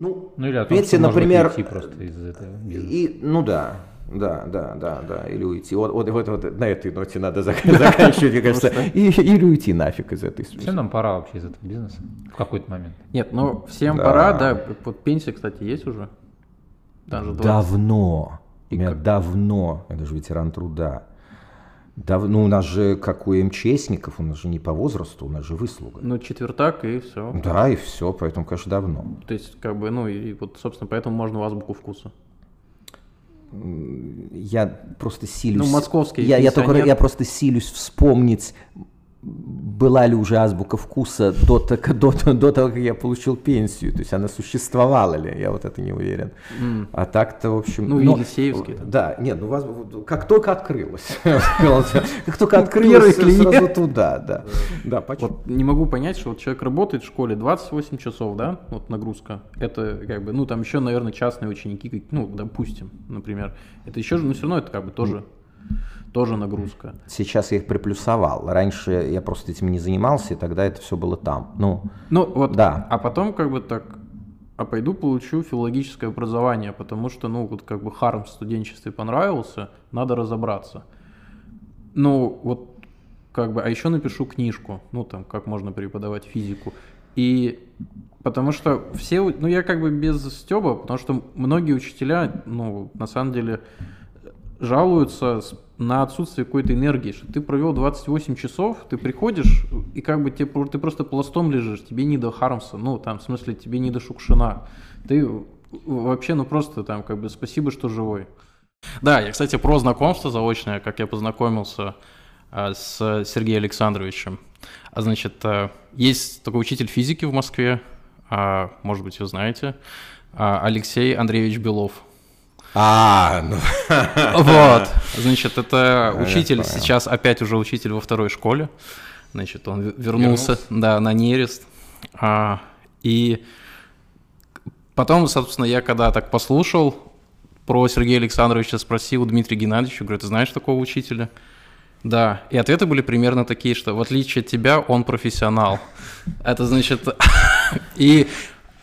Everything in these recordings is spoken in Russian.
Ну, Ну или о том, что например, можно уйти просто из этого бизнеса. И, ну да, да, да, да, да, или уйти. Вот, вот, вот, вот на этой ноте надо зак- заканчивать, мне кажется. И, или уйти нафиг из этой Всем нам пора вообще из этого бизнеса в какой-то момент. Нет, ну всем Да. пора, да. Вот пенсия, кстати, есть уже. Даже 20. Давно. И У меня как? давно. Я даже ветеран труда. Дав- ну, у нас же, как у МЧСников, у нас же не по возрасту, у нас же выслуга. Ну, четвертак и все. Да, и все, поэтому, конечно, давно. То есть, как бы, ну, и вот, собственно, поэтому можно в азбуку вкуса. Я просто силюсь... Ну, московский я, я, только, я просто силюсь вспомнить, была ли уже азбука вкуса до, так- до, до того, как я получил пенсию. То есть она существовала ли, я вот это не уверен. А так-то, в общем... Ну, но- Елисеевский. Да, нет, ну, вас- как только открылось. Как только Ну, открылось, первый клиент. сразу туда, да. Да. Вот не могу понять, что вот человек работает в школе 28 часов, да, вот нагрузка. Это как бы, ну там еще, наверное, частные ученики, ну, допустим, например. Это еще же, но все равно это как бы тоже, тоже нагрузка. Сейчас я их приплюсовал. Раньше я просто этим не занимался, и тогда это все было там. Ну, Ну вот, Да. а потом как бы так, а пойду получу филологическое образование, потому что, ну, вот как бы харм в студенчестве понравился, надо разобраться. Ну, вот как бы, а еще напишу книжку, ну, там, как можно преподавать физику. И потому что все, ну, я как бы без стеба, потому что многие учителя, ну, на самом деле, жалуются на отсутствие какой-то энергии, что ты провел 28 часов, ты приходишь, и как бы тебе, ты просто пластом лежишь, тебе не до Хармса, ну, там, в смысле, тебе не до Шукшина. Ты вообще, ну, просто там, как бы, спасибо, что живой. Да, я, кстати, про знакомство заочное, как я познакомился а, с Сергеем Александровичем. А значит, а, есть такой учитель физики в Москве, а, может быть, вы знаете, а, Алексей Андреевич Белов. А, ну, Вот, значит, это учитель сейчас опять уже учитель во второй школе. Значит, он вернулся, да, на нерест. А, и потом, собственно, я когда так послушал про Сергея Александровича, спросил Дмитрия Геннадьевича, говорю, ты знаешь такого учителя? Да, и ответы были примерно такие, что в отличие от тебя, он профессионал. Это значит... И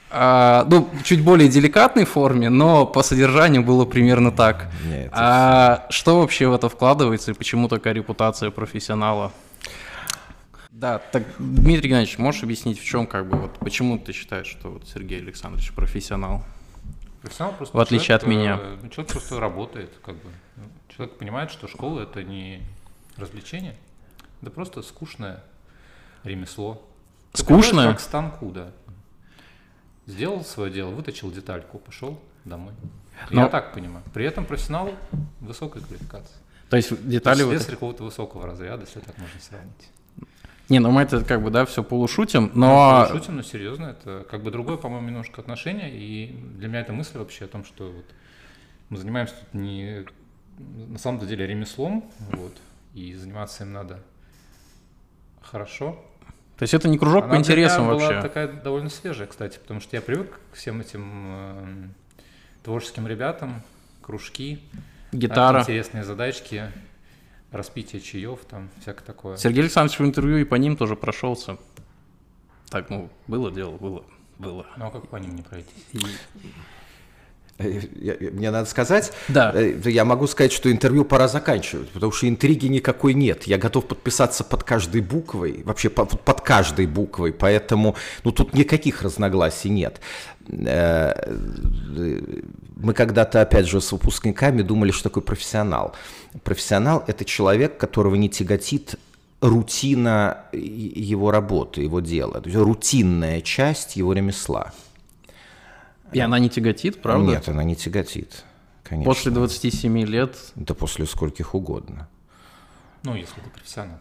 а, ну, чуть более деликатной форме, но по содержанию было примерно так. Не, это А что вообще в это вкладывается и почему такая репутация профессионала? Да, так, Дмитрий Геннадьевич, можешь объяснить, в чем как бы, вот, почему ты считаешь, что вот Сергей Александрович профессионал? Профессионал просто В отличие человек, от меня. э, ну, Человек просто работает, как бы. Ну, Человек понимает, что школа это не развлечение, это просто скучное ремесло. Скучное? Как к станку, да. Сделал свое дело, выточил детальку, пошел домой. Но- Я так понимаю. При этом профессионал высокой квалификации. То есть детали... вот- Слесарь какого-то высокого разряда, если так можно сравнить. Не, ну мы это как бы, да, все полушутим, но... Ну, шутим, но серьезно, это как бы другое, по-моему, немножко отношение, и для меня это мысль вообще о том, что вот мы занимаемся тут не на самом деле ремеслом, вот, и заниматься им надо хорошо. То есть это не кружок Она по интересам была вообще. такая довольно свежая, кстати, потому что я привык к всем этим эм, творческим ребятам, кружки, Гитара. интересные задачки, распитие чаев, там, всякое такое. Сергей Александрович в интервью и по ним тоже прошелся. Так, ну, было дело, было, было. Ну, а как по ним не пройти? Мне надо сказать, Да. э, я могу сказать, что интервью пора заканчивать, потому что интриги никакой нет. Я готов подписаться под каждой буквой, вообще по- под каждой буквой, поэтому ну, тут никаких разногласий нет. Э, Мы когда-то, опять же, с выпускниками думали, что такое профессионал. Профессионал – это человек, которого не тяготит рутина его работы, его дела, то есть рутинная часть его ремесла. И она не тяготит, правда? Нет, она не тяготит, конечно. После 27 лет Да после скольких угодно. Ну, если ты профессионал.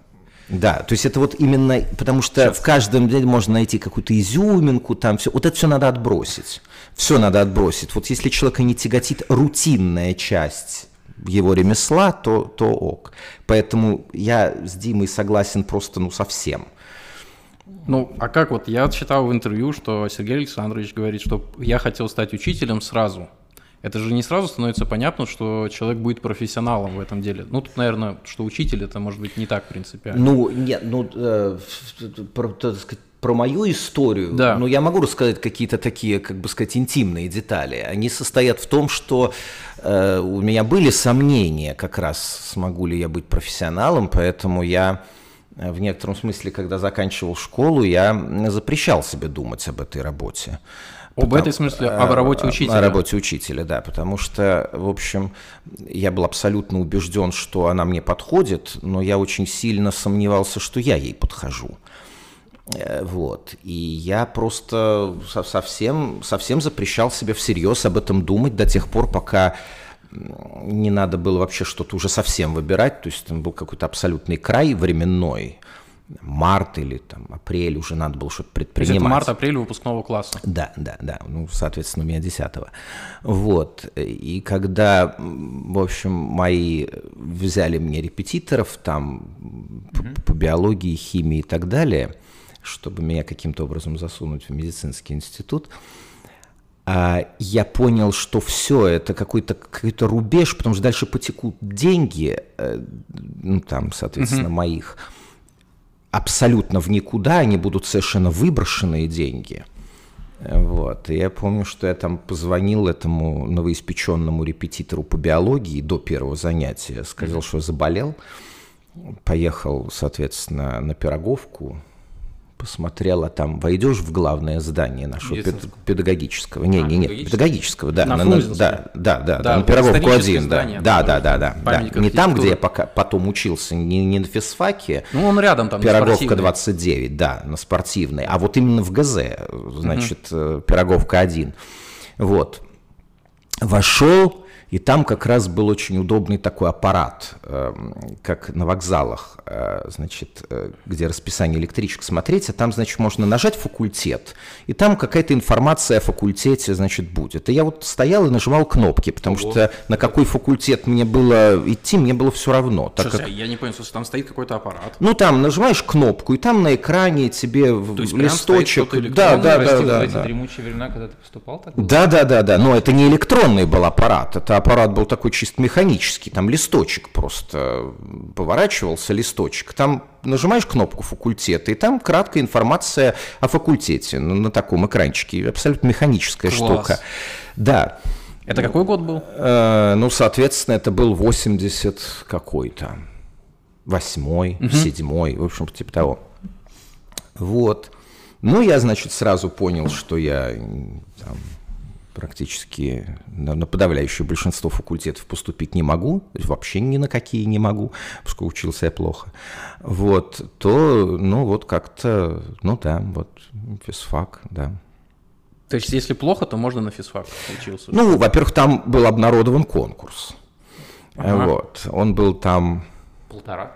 Да, то есть это вот именно, потому что в каждом деле можно найти какую-то изюминку, там все, вот это все надо отбросить. Все надо отбросить. Вот если человека не тяготит рутинная часть его ремесла, то, то ок. Поэтому я с Димой согласен просто, ну, совсем. Ну, а как вот, я читал в интервью, что Сергей Александрович говорит, что я хотел стать учителем сразу. Это же не сразу становится понятно, что человек будет профессионалом в этом деле. Ну, тут, наверное, что учитель, это может быть не так принципиально. Ну, нет, ну, э, про- так сказать, про мою историю, Да. ну, я могу рассказать какие-то такие, как бы сказать, интимные детали. Они состоят в том, что э, у меня были сомнения как раз, смогу ли я быть профессионалом, поэтому я э, в некотором смысле, когда заканчивал школу, я запрещал себе думать об этой работе. Об Потому- этой смысле, об работе О- учителя. О работе учителя, да, потому что, в общем, я был абсолютно убежден, что она мне подходит, но я очень сильно сомневался, что я ей подхожу. Э, Вот. И я просто со- совсем, совсем запрещал себе всерьез об этом думать до тех пор, пока не надо было вообще что-то уже совсем выбирать. То есть там был какой-то абсолютный край временной. Март или там апрель уже надо было что-то То есть предпринимать. это март-апрель выпускного класса. Да, да, да. Ну, соответственно, у меня 10 Вот. И когда, в общем, мои взяли мне репетиторов там по, по биологии, химии и так далее, чтобы меня каким-то образом засунуть в медицинский институт, я понял, что все это какой-то какой-то рубеж, потому что дальше потекут деньги, э, ну там, соответственно, моих, абсолютно в никуда, они будут совершенно выброшенные деньги. Вот. И я помню, что я там позвонил этому новоиспеченному репетитору по биологии до первого занятия, сказал, что заболел, поехал, соответственно, на Пироговку, посмотрел, а там войдешь в главное здание нашего пед- педагогического, не, А, не, не, педагогического? педагогического, да, На на- да, да, да, Да, да, на историческое один, да, здание, да, да, да, да, да, не там, где я пока потом учился, не, не на физфаке, Ну, он рядом там, Пироговка спортивной. 29, да, на спортивной. А вот именно в ГЗ, значит, э, Пироговка 1. Вот. Вошел, и там как раз был очень удобный такой аппарат, эм, как на вокзалах, э, значит, э, где расписание электричек смотреть, а там, значит, можно нажать факультет, и там какая-то информация о факультете, значит, будет. И я вот стоял и нажимал кнопки, потому Ого. что на какой факультет мне было идти, мне было все равно. так Слушай, как- я не понял, слушай, там стоит какой-то аппарат. ну, там нажимаешь кнопку, и там на экране тебе То есть листочек. Да, да, да, да, в эти да. дремучие времена, когда ты поступал, так? Да, да, да, да. Но это не электронный был аппарат. Это аппарат был такой чисто механический. Там листочек просто поворачивался, листочек. Там нажимаешь кнопку факультета, и там краткая информация о факультете на, на таком экранчике. Абсолютно механическая Класс. штука. Да. Это какой год был? Э, ну, соответственно, это был 80 какой-то. Восьмой, седьмой, в общем, типа того. Вот. Ну, я, значит, сразу понял, что я там, практически на, на подавляющее большинство факультетов поступить не могу, вообще ни на какие не могу, поскольку учился я плохо. Вот, то, ну, вот как-то, ну да, вот, физфак, да. То есть, если плохо, то можно на физфак учился. Ну, во-первых, там был обнародован конкурс. Ага. Вот. Он был там... Полтора.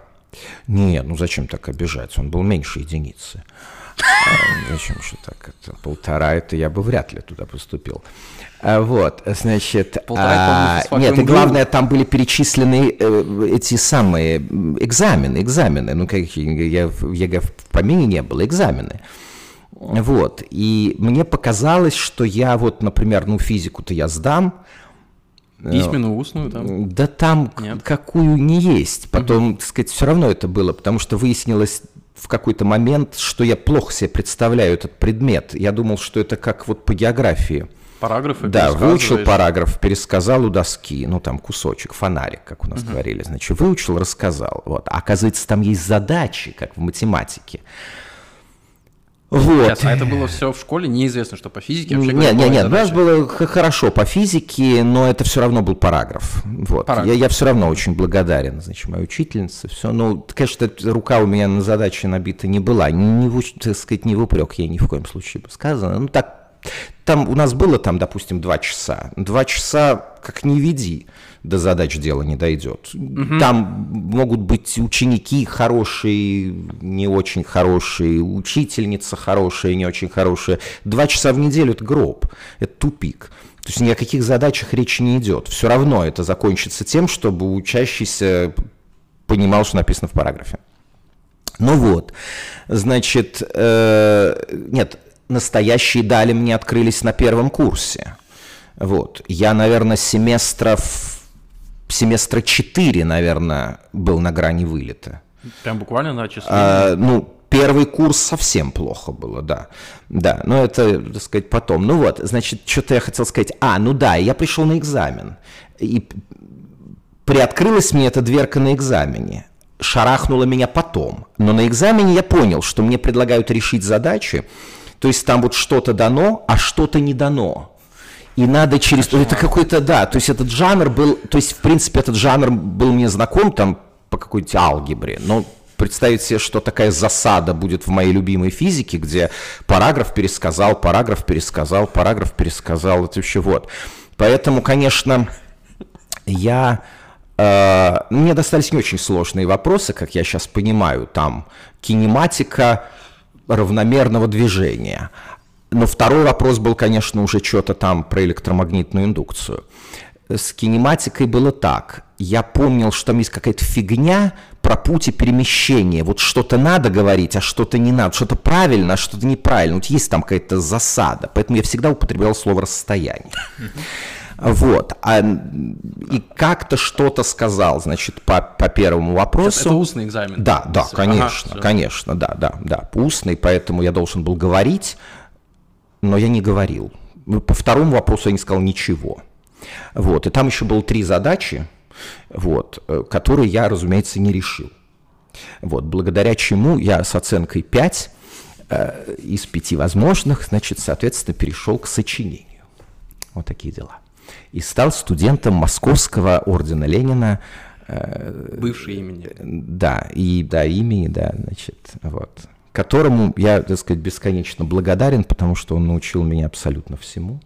Нет, ну зачем так обижать? Он был меньше единицы. Зачем же так? Это полтора, это я бы вряд ли туда поступил. А, Вот, значит... Полтора, а, Нет, и главное, там были перечислены э, эти самые экзамены, экзамены. Ну, как я в ЕГЭ в помине не было, экзамены. Вот, и мне показалось, что я вот, например, ну, физику-то я сдам, Письменную, устную там. да там Нет. какую не есть. Потом, так сказать, все равно это было, потому что выяснилось в какой-то момент, что я плохо себе представляю этот предмет. Я думал, что это как вот по географии. Параграфы Да, выучил параграф, пересказал у доски, ну там кусочек, фонарик, как у нас говорили, значит, выучил, рассказал. Вот. А оказывается, там есть задачи, как в математике. Вот. Сейчас, а это было все в школе? Неизвестно, что по физике вообще Нет, нет, нет, у нас задачи. было хорошо по физике, но это все равно был параграф. Вот. Параграф. Я, я все равно очень благодарен, значит, моей учительнице. Все. Ну, конечно, рука у меня на задаче набита не была. Не, уч- так сказать, не в упрек, ей ни в коем случае бы сказано. Ну, так, там у нас было, там, допустим, два часа. Два часа, как не веди, до задач дело не дойдет. Там могут быть ученики хорошие, не очень хорошие, учительница хорошая, не очень хорошая. Два часа в неделю – это гроб, это тупик. То есть ни о каких задачах речи не идет. Все равно это закончится тем, чтобы учащийся понимал, что написано в параграфе. Ну вот, значит, э, нет, настоящие дали мне открылись на первом курсе. Вот, я, наверное, семестров, семестра 4, наверное, был на грани вылета. Прям буквально на числе. А, ну, Первый курс совсем плохо было, да. Да, но это, так сказать, потом. Ну вот, значит, что-то я хотел сказать. А, ну да, я пришел на экзамен. И приоткрылась мне эта дверка на экзамене. Шарахнула меня потом. Но на экзамене я понял, что мне предлагают решить задачи. То есть там вот что-то дано, а что-то не дано. И надо через... Кошмар. Это какой-то, да, то есть этот жанр был... То есть, в принципе, этот жанр был мне знаком там по какой-то алгебре, но представить себе, что такая засада будет в моей любимой физике, где параграф пересказал, параграф пересказал, параграф пересказал, это вообще вот. Поэтому, конечно, я... Э, мне достались не очень сложные вопросы, как я сейчас понимаю, там кинематика равномерного движения. Но второй вопрос был, конечно, уже что-то там про электромагнитную индукцию с кинематикой было так. Я помнил, что там есть какая-то фигня про пути перемещения. Вот что-то надо говорить, а что-то не надо. Что-то правильно, а что-то неправильно. Вот есть там какая-то засада. Поэтому я всегда употреблял слово «расстояние». Вот. А, и как-то что-то сказал, значит, по, по первому вопросу. Это устный экзамен. Да, да, конечно, ага, конечно, да, да, да, устный, поэтому я должен был говорить, но я не говорил. По второму вопросу я не сказал ничего. Вот. И там еще было три задачи, вот, э, которые я, разумеется, не решил. Вот, благодаря чему я с оценкой 5 э, из пяти возможных, значит, соответственно, перешел к сочинению. Вот такие дела. И стал студентом Московского ордена Ленина. Э, Бывший имени. Да, и да, имени, да, значит, вот. Которому я, так сказать, бесконечно благодарен, потому что он научил меня абсолютно всему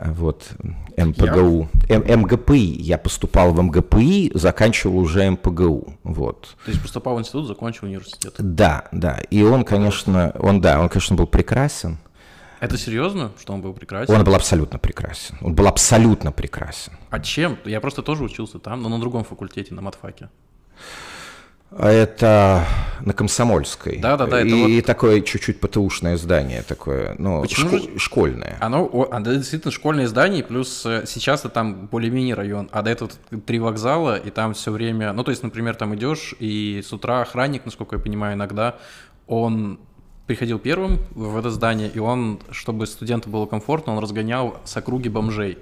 вот, МПГУ. М, МГПИ. Я поступал в МГПИ, заканчивал уже МПГУ. Вот. То есть поступал в институт, закончил университет? Да, да. И он, конечно, он, да, он, конечно, был прекрасен. Это серьезно, что он был прекрасен? Он был абсолютно прекрасен. Он был абсолютно прекрасен. А чем? Я просто тоже учился там, но на другом факультете, на матфаке. А это на Комсомольской. Да, да, да. И, вот... и такое чуть-чуть ПТУшное здание такое, ну, шко... же... школьное. Оно, оно действительно школьное здание, плюс э, сейчас это там более-менее район, а до этого три вокзала, и там все время, ну, то есть, например, там идешь, и с утра охранник, насколько я понимаю, иногда он приходил первым в это здание, и он, чтобы студенту было комфортно, он разгонял с округи бомжей.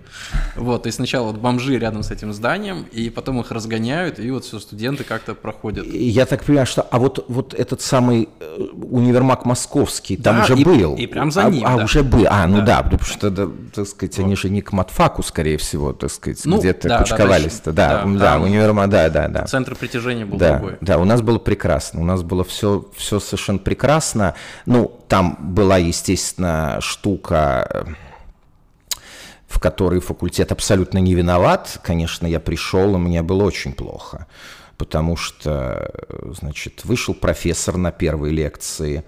Вот, и сначала вот бомжи рядом с этим зданием, и потом их разгоняют, и вот все студенты как-то проходят. Я так понимаю, что, а вот, вот этот самый э, универмаг московский, там да, же и, был. И прям за ним, А, да. а уже был, а, ну да, да потому что, да, так сказать, вот. они же не к матфаку, скорее всего, так сказать, ну, где-то да, кучковались-то. Да, да, да, да, универмаг, да, да, да. Центр притяжения был да, другой. Да, у нас было прекрасно, у нас было все, все совершенно прекрасно. Ну, там была, естественно, штука, в которой факультет абсолютно не виноват. Конечно, я пришел, и мне было очень плохо, потому что, значит, вышел профессор на первой лекции,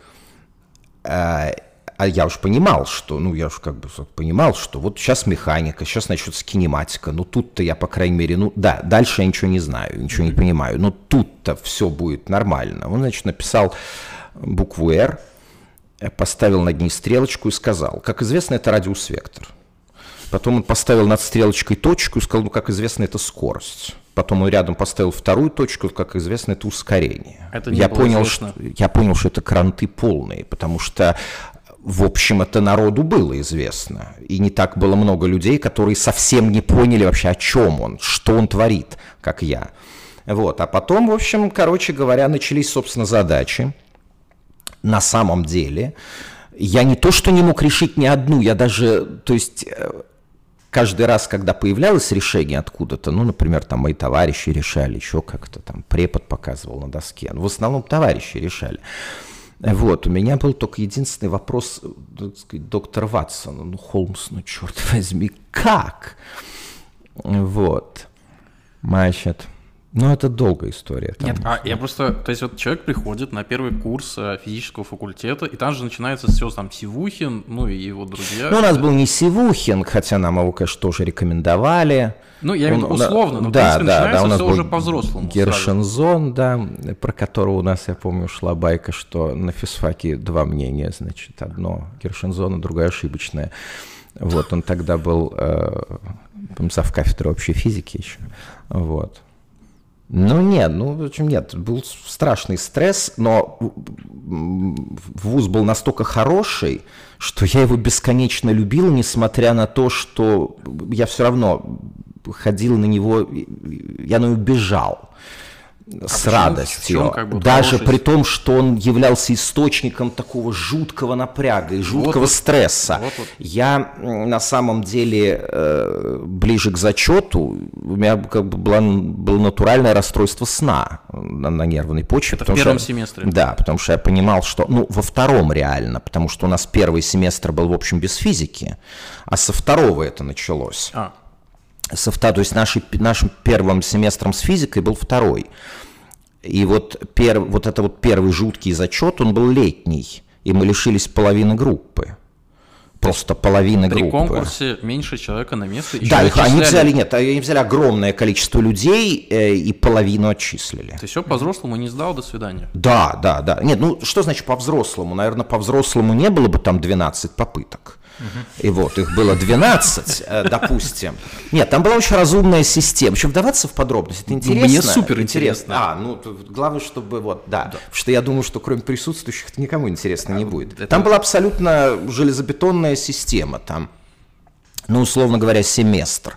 а, а я уж понимал, что, ну, я уж как бы понимал, что вот сейчас механика, сейчас начнется кинематика, ну, тут-то я, по крайней мере, ну, да, дальше я ничего не знаю, ничего не понимаю, но тут-то все будет нормально. Он, значит, написал букву «Р», поставил над ней стрелочку и сказал, как известно, это радиус-вектор. Потом он поставил над стрелочкой точку и сказал, ну, как известно, это скорость. Потом он рядом поставил вторую точку, как известно, это ускорение. Это я, понял, что, я понял, что это кранты полные, потому что в общем, это народу было известно. И не так было много людей, которые совсем не поняли вообще, о чем он, что он творит, как я. Вот. А потом, в общем, короче говоря, начались, собственно, задачи на самом деле я не то, что не мог решить ни одну, я даже, то есть э, каждый раз, когда появлялось решение откуда-то, ну, например, там мои товарищи решали, еще как-то там препод показывал на доске, ну, в основном товарищи решали. Вот, у меня был только единственный вопрос, так сказать, доктор Ватсон, ну, Холмс, ну, черт возьми, как? Вот, значит, ну, это долгая история. Там. Нет, а я просто, то есть вот человек приходит на первый курс э, физического факультета, и там же начинается все, там, Сивухин, ну и его друзья. Ну, у нас был не Сивухин, хотя нам его, конечно, тоже рекомендовали. Ну, я имею в виду условно, но, да, в принципе, да, начинается да, у нас все был уже по-взрослому. Гершензон, да, про которого у нас, я помню, шла байка, что на физфаке два мнения, значит, одно Гершензон, а другое ошибочное. Вот, он тогда был, э, зав кафедры общей физики еще, вот. Ну нет, ну в общем нет, был страшный стресс, но вуз был настолько хороший, что я его бесконечно любил, несмотря на то, что я все равно ходил на него, я на него бежал с а радостью. Чем, как бы, даже при том, что он являлся источником такого жуткого напряга и жуткого вот, стресса. Вот, вот. Я на самом деле э, ближе к зачету, у меня как бы было, было натуральное расстройство сна на, на нервной почве. Это в первом что, семестре? Да, потому что я понимал, что, ну, во втором реально, потому что у нас первый семестр был, в общем, без физики, а со второго это началось. А со, то есть наши, нашим первым семестром с физикой был второй. И вот, пер, вот это вот первый жуткий зачет, он был летний, и мы лишились половины группы. Просто половины При группы. При конкурсе меньше человека на место. Да, их, они взяли, нет, они взяли огромное количество людей э, и половину отчислили. Ты все по-взрослому не сдал, до свидания. Да, да, да. Нет, ну что значит по-взрослому? Наверное, по-взрослому не было бы там 12 попыток. И вот, их было 12, э, допустим. Нет, там была очень разумная система. Еще вдаваться в подробности, это интересно. Мне супер интересно. А, ну, главное, чтобы вот, да. да. Потому что я думаю, что кроме присутствующих это никому интересно не будет. Это... Там была абсолютно железобетонная система. Там, ну, условно говоря, семестр.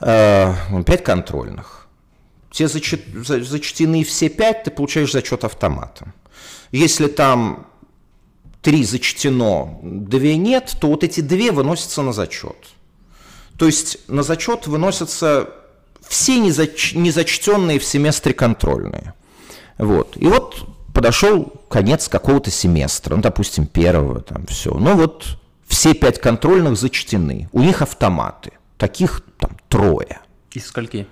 Э, пять контрольных. Те зачет, зачтены все пять, ты получаешь зачет автоматом. Если там три зачтено, две нет, то вот эти две выносятся на зачет. То есть на зачет выносятся все незач... незачтенные в семестре контрольные. Вот. И вот подошел конец какого-то семестра, ну, допустим, первого, там все. Ну вот все пять контрольных зачтены. У них автоматы. Таких там трое. Из скольки?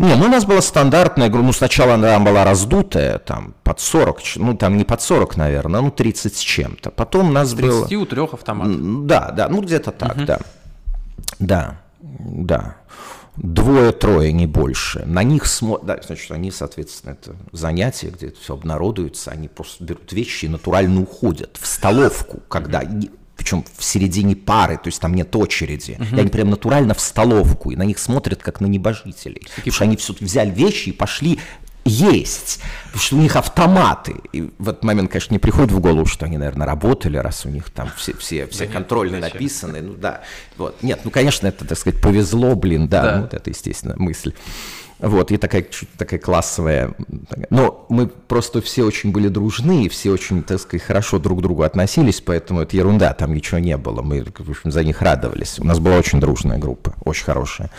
Не, ну у нас была стандартная, ну сначала она была раздутая, там под 40, ну там не под 40, наверное, ну 30 с чем-то. Потом у нас 30 было... у трех автоматов. Да, да, ну где-то так, угу. да. Да, да. Двое-трое, не больше. На них смотрят, да, значит, они, соответственно, это занятие, где это все обнародуется, они просто берут вещи и натурально уходят в столовку, когда причем в середине пары, то есть там нет очереди. Угу. И они прям натурально в столовку, и на них смотрят как на небожителей. Такие... Потому что они все взяли вещи и пошли есть, потому что у них автоматы. И в этот момент, конечно, не приходит в голову, что они, наверное, работали, раз у них там все, все, все да контрольные нет, написаны. Ну да, вот. Нет, ну, конечно, это, так сказать, повезло, блин, да, да. Ну, вот это, естественно, мысль. Вот, и такая чуть такая классовая. Но мы просто все очень были дружны, все очень, так сказать, хорошо друг к другу относились, поэтому это ерунда, там ничего не было. Мы, в общем, за них радовались. У нас была очень дружная группа, очень хорошая.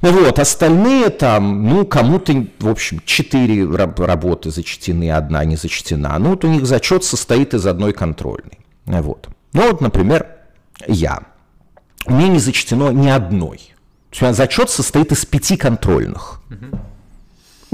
Вот, остальные там, ну, кому-то, в общем, четыре работы зачтены, одна не зачтена. Ну, вот у них зачет состоит из одной контрольной. Вот. Ну, вот, например, я. Меня не зачтено ни одной. Зачет состоит из пяти контрольных. Угу.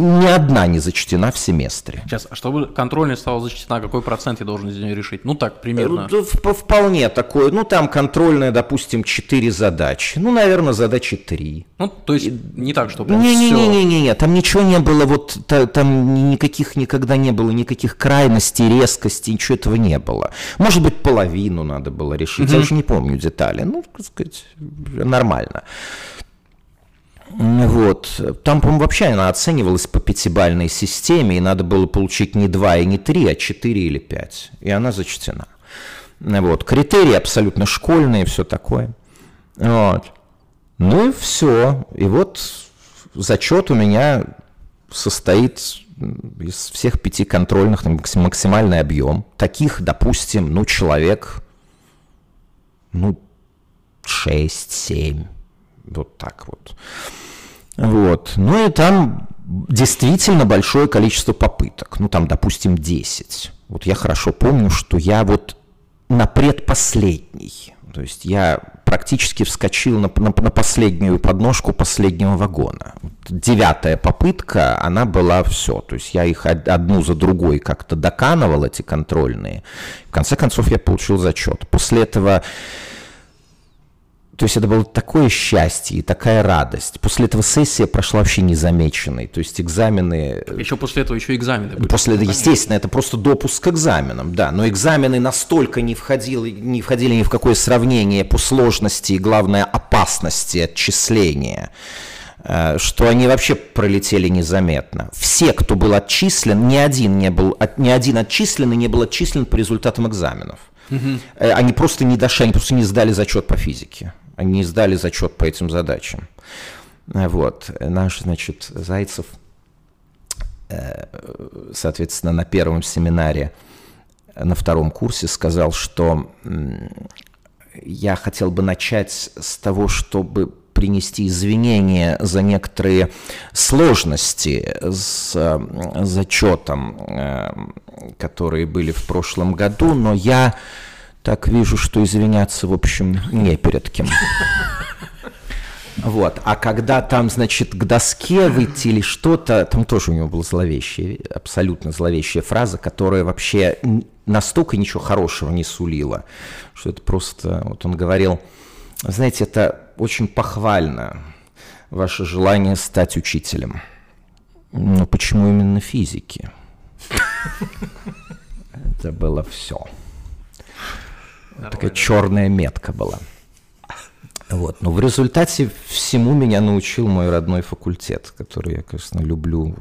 Ни одна не зачтена в семестре. Сейчас, а чтобы контрольная стала зачтена, какой процент я должен из нее решить? Ну так, примерно. Ну, вполне такое. Ну там контрольная, допустим, 4 задачи. Ну, наверное, задачи 3. Ну, то есть не так, что прям Не-не-не, там ничего не было, вот там никаких никогда не было, никаких крайностей, резкостей, ничего этого не было. Может быть, половину надо было решить, угу. я уже не помню детали. Ну, так сказать, нормально. Вот. Там, по-моему, вообще она оценивалась по пятибальной системе, и надо было получить не 2 и не 3, а 4 или 5. И она зачтена. Вот. Критерии абсолютно школьные, все такое. Вот. Ну и все. И вот зачет у меня состоит из всех пяти контрольных максимальный объем. Таких, допустим, ну, человек, ну, 6-7 вот так вот. Вот. Ну и там действительно большое количество попыток. Ну там, допустим, 10. Вот я хорошо помню, что я вот на предпоследний. То есть я практически вскочил на, на, на последнюю подножку последнего вагона. Девятая попытка, она была все. То есть я их одну за другой как-то доканывал, эти контрольные. В конце концов я получил зачет. После этого то есть это было такое счастье и такая радость. После этого сессия прошла вообще незамеченной. То есть экзамены... Еще после этого еще экзамены были. После этого, естественно, это просто допуск к экзаменам, да. Но экзамены настолько не входили, не входили ни в какое сравнение по сложности и, главное, опасности отчисления э, что они вообще пролетели незаметно. Все, кто был отчислен, ни один не был, ни один отчисленный не был отчислен по результатам экзаменов. Угу. Они просто не дошли, они просто не сдали зачет по физике. Они сдали зачет по этим задачам. Вот. Наш, значит, Зайцев, соответственно, на первом семинаре на втором курсе сказал, что я хотел бы начать с того, чтобы принести извинения за некоторые сложности с э, зачетом, э, которые были в прошлом году, но я так вижу, что извиняться, в общем, не перед кем. Вот. А когда там, значит, к доске выйти или что-то, там тоже у него была зловещая, абсолютно зловещая фраза, которая вообще настолько ничего хорошего не сулила, что это просто, вот он говорил, знаете, это очень похвально, ваше желание стать учителем. Но почему именно физики? Это было все. Такая черная метка была. Вот. Но в результате всему меня научил мой родной факультет, который я, конечно, люблю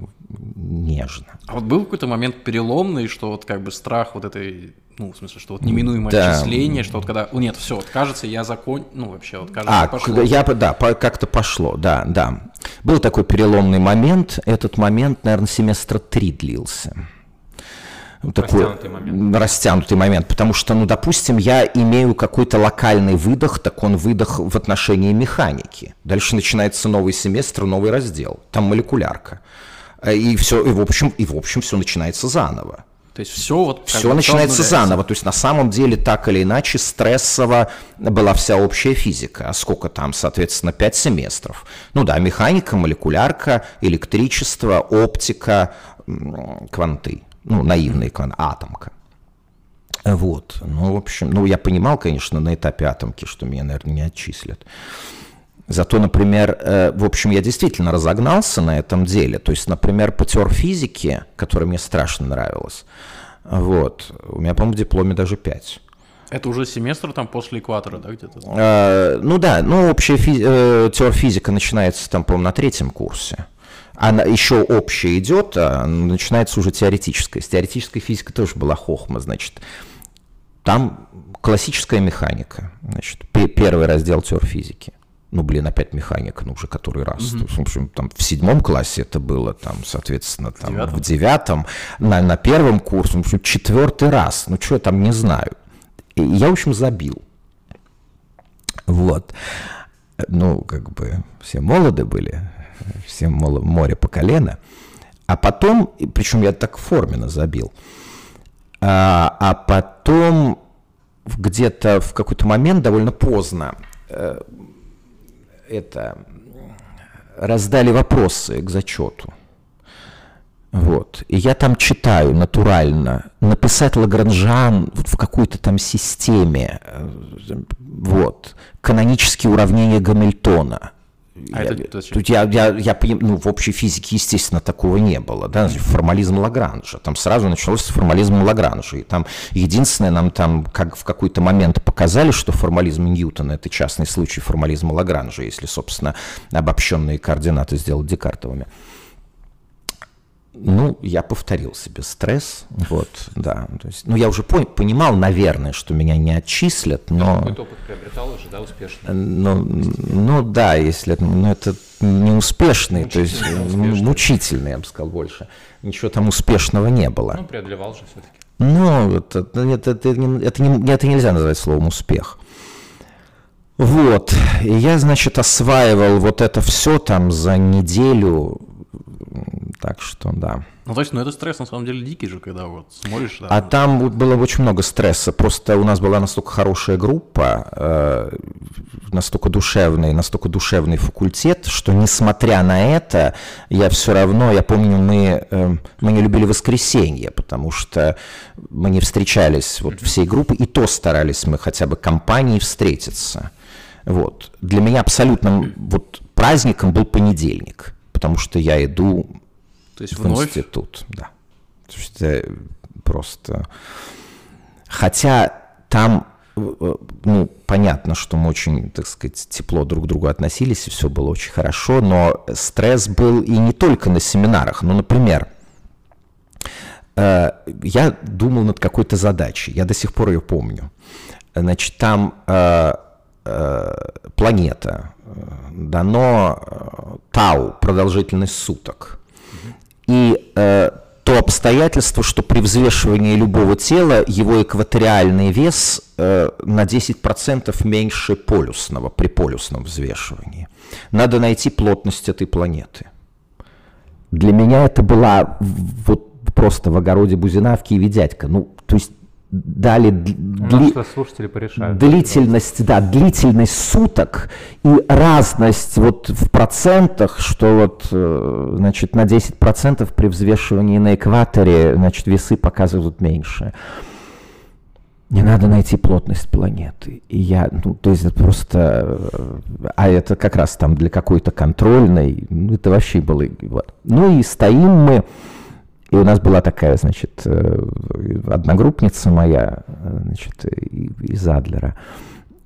нежно. А вот был какой-то момент переломный, что вот как бы страх вот этой, ну, в смысле, что вот неминуемое да. отчисление, что вот когда, ну, нет, все, вот кажется, я закон, ну, вообще, вот кажется, а, пошло. Я, да, как-то пошло, да, да. Был такой переломный момент, этот момент, наверное, семестра три длился такой растянутый момент. растянутый момент, потому что, ну, допустим, я имею какой-то локальный выдох, так он выдох в отношении механики. Дальше начинается новый семестр, новый раздел, там молекулярка. Э, и все, и в общем, и в общем все начинается заново. То есть все вот все начинается заново. То есть на самом деле так или иначе стрессово была вся общая физика. А сколько там, соответственно, пять семестров. Ну да, механика, молекулярка, электричество, оптика, кванты ну, наивный клан, атомка. Вот, ну, в общем, ну, я понимал, конечно, на этапе атомки, что меня, наверное, не отчислят. Зато, например, э, в общем, я действительно разогнался на этом деле. То есть, например, по теорфизике, которая мне страшно нравилась, вот, у меня, по-моему, в дипломе даже 5. Это уже семестр там после экватора, да, где-то? Э, ну да, ну общая фи- э, теорфизика начинается там, по-моему, на третьем курсе она еще общая идет, а начинается уже теоретическая. С теоретической физикой тоже была хохма, значит. Там классическая механика, значит, первый раздел теорфизики. Ну, блин, опять механика, ну, уже который раз. Угу. В общем, там в седьмом классе это было, там, соответственно, там, в девятом, в девятом на, на первом курсе, в общем, четвертый раз. Ну, что я там не знаю. И я, в общем, забил. Вот. Ну, как бы все молоды были, всем море по колено. А потом, причем я так форменно забил, а, а потом где-то в какой-то момент довольно поздно э, это раздали вопросы к зачету. Вот. И я там читаю натурально. Написать Лагранжан в какой-то там системе. Э, вот. Канонические уравнения Гамильтона. А я, это, тут я, я, я ну, в общей физике, естественно, такого не было. Да? Формализм Лагранжа. Там сразу началось с формализма Лагранжа. И там единственное, нам там как в какой-то момент показали, что формализм Ньютона – это частный случай формализма Лагранжа, если, собственно, обобщенные координаты сделать декартовыми. Ну, я повторил себе стресс, вот, да. То есть, ну, я уже пон- понимал, наверное, что меня не отчислят, но... Какой-то опыт приобретал уже, да, успешно? Ну, ну да, если... Ну, это не успешный, то есть успешный. мучительный, я бы сказал, больше. Ничего там успешного не было. Ну, преодолевал же все-таки. Ну, это, это, это, это, не, это нельзя назвать словом «успех». Вот, и я, значит, осваивал вот это все там за неделю, так что да. Ну, то есть, ну это стресс на самом деле дикий же, когда вот смотришь. Да, а там было очень много стресса. Просто у нас была настолько хорошая группа, э, настолько душевный, настолько душевный факультет, что несмотря на это, я все равно, я помню, мы, э, мы не любили воскресенье, потому что мы не встречались вот всей группы, и то старались мы хотя бы компанией встретиться. Вот. Для меня абсолютно вот праздником был понедельник потому что я иду То есть в вновь? институт. Да. То есть это просто... Хотя там э, ну, понятно, что мы очень, так сказать, тепло друг к другу относились, и все было очень хорошо, но стресс был и не только на семинарах. Ну, например, э, я думал над какой-то задачей, я до сих пор ее помню. Значит, там э, планета, дано тау, продолжительность суток. И то обстоятельство, что при взвешивании любого тела его экваториальный вес э, на 10% меньше полюсного при полюсном взвешивании. Надо найти плотность этой планеты. Для меня это была вот просто в огороде Бузина в Киеве дядька. Ну, то есть дали дли... слушатели порешают. длительность, да, длительность суток и разность вот в процентах, что вот, э, значит, на 10% при взвешивании на экваторе, значит, весы показывают меньше. Не надо найти плотность планеты. И я, ну, то есть это просто, а это как раз там для какой-то контрольной, ну, это вообще было, вот. Ну и стоим мы, и у нас была такая, значит, э, одногруппница моя, значит, из Адлера,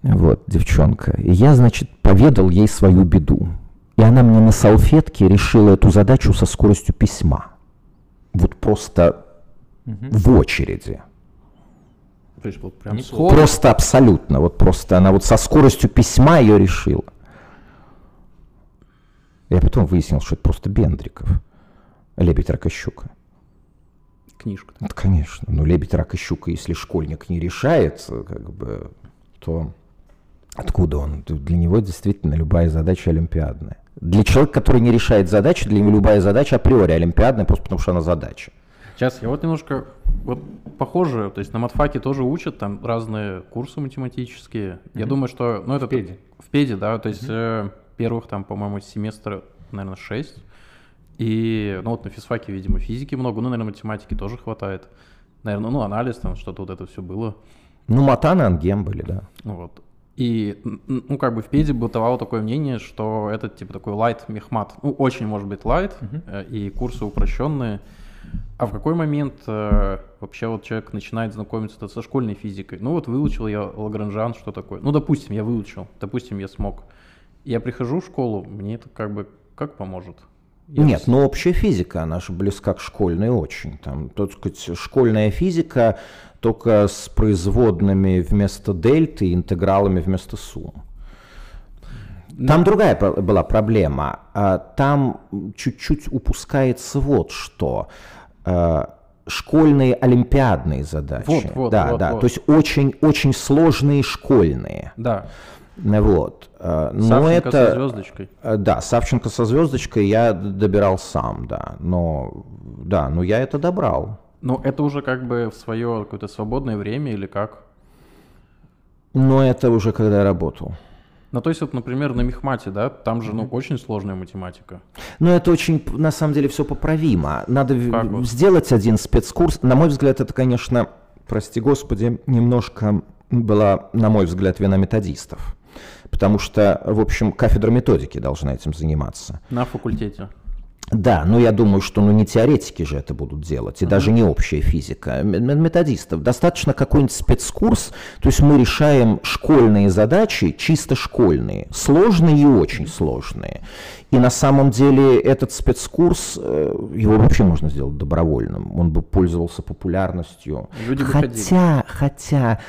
вот, девчонка. И я, значит, поведал ей свою беду. И она мне на салфетке решила эту задачу со скоростью письма. Вот просто угу. в очереди. То есть вот прям Просто абсолютно. Вот просто она вот со скоростью письма ее решила. Я потом выяснил, что это просто Бендриков. Лебедь Ракощука книжка. Ну, конечно. Но «Лебедь, рак и щука», если школьник не решает, как бы, то откуда он? Для него действительно любая задача олимпиадная. Для человека, который не решает задачи, для него любая задача априори олимпиадная, просто потому что она задача. Сейчас я вот немножко вот похоже, то есть на матфаке тоже учат там разные курсы математические. Mm-hmm. Я думаю, что ну это в педе, в педе, да, то есть mm-hmm. э, первых там, по-моему, семестра, наверное, шесть и, ну вот на физфаке, видимо, физики много, ну, наверное, математики тоже хватает. Наверное, ну, анализ, там что-то вот это все было. Ну, матан и ангем были, да. Вот. И, ну, как бы в педе бытовало такое мнение, что это, типа, такой лайт мехмат. Ну, очень может быть лайт, uh-huh. и курсы упрощенные. А в какой момент э, вообще вот человек начинает знакомиться со школьной физикой? Ну, вот выучил я Лагранжан, что такое. Ну, допустим, я выучил, допустим, я смог. Я прихожу в школу, мне это как бы как поможет? Я Нет, но общая физика, она же близка к школьной очень. Там, так сказать, школьная физика только с производными вместо дельты, интегралами вместо сумм. Там Но... другая была проблема. А, там чуть-чуть упускается вот что. А, школьные олимпиадные задачи. Вот, вот, да, вот, да. Вот. То есть очень-очень сложные школьные. Да. Вот. Э, но Савченко это, со звездочкой. Э, да, Савченко со звездочкой я добирал сам, да. Но да, но я это добрал. Но это уже как бы в свое какое-то свободное время или как? Но это уже когда я работал. Ну, то есть, вот, например, на Мехмате, да, там же, ну, очень сложная математика. Ну, это очень, на самом деле, все поправимо. Надо как сделать вот? один спецкурс. На мой взгляд, это, конечно, прости господи, немножко была, на мой взгляд, вина методистов потому что, в общем, кафедра методики должна этим заниматься. На факультете. Да, но я думаю, что ну, не теоретики же это будут делать, и uh-huh. даже не общая физика, методистов. Достаточно какой-нибудь спецкурс, то есть мы решаем школьные задачи, чисто школьные, сложные и очень сложные. И на самом деле этот спецкурс, э, его вообще можно сделать добровольным, он бы пользовался популярностью. Люди хотя, хотя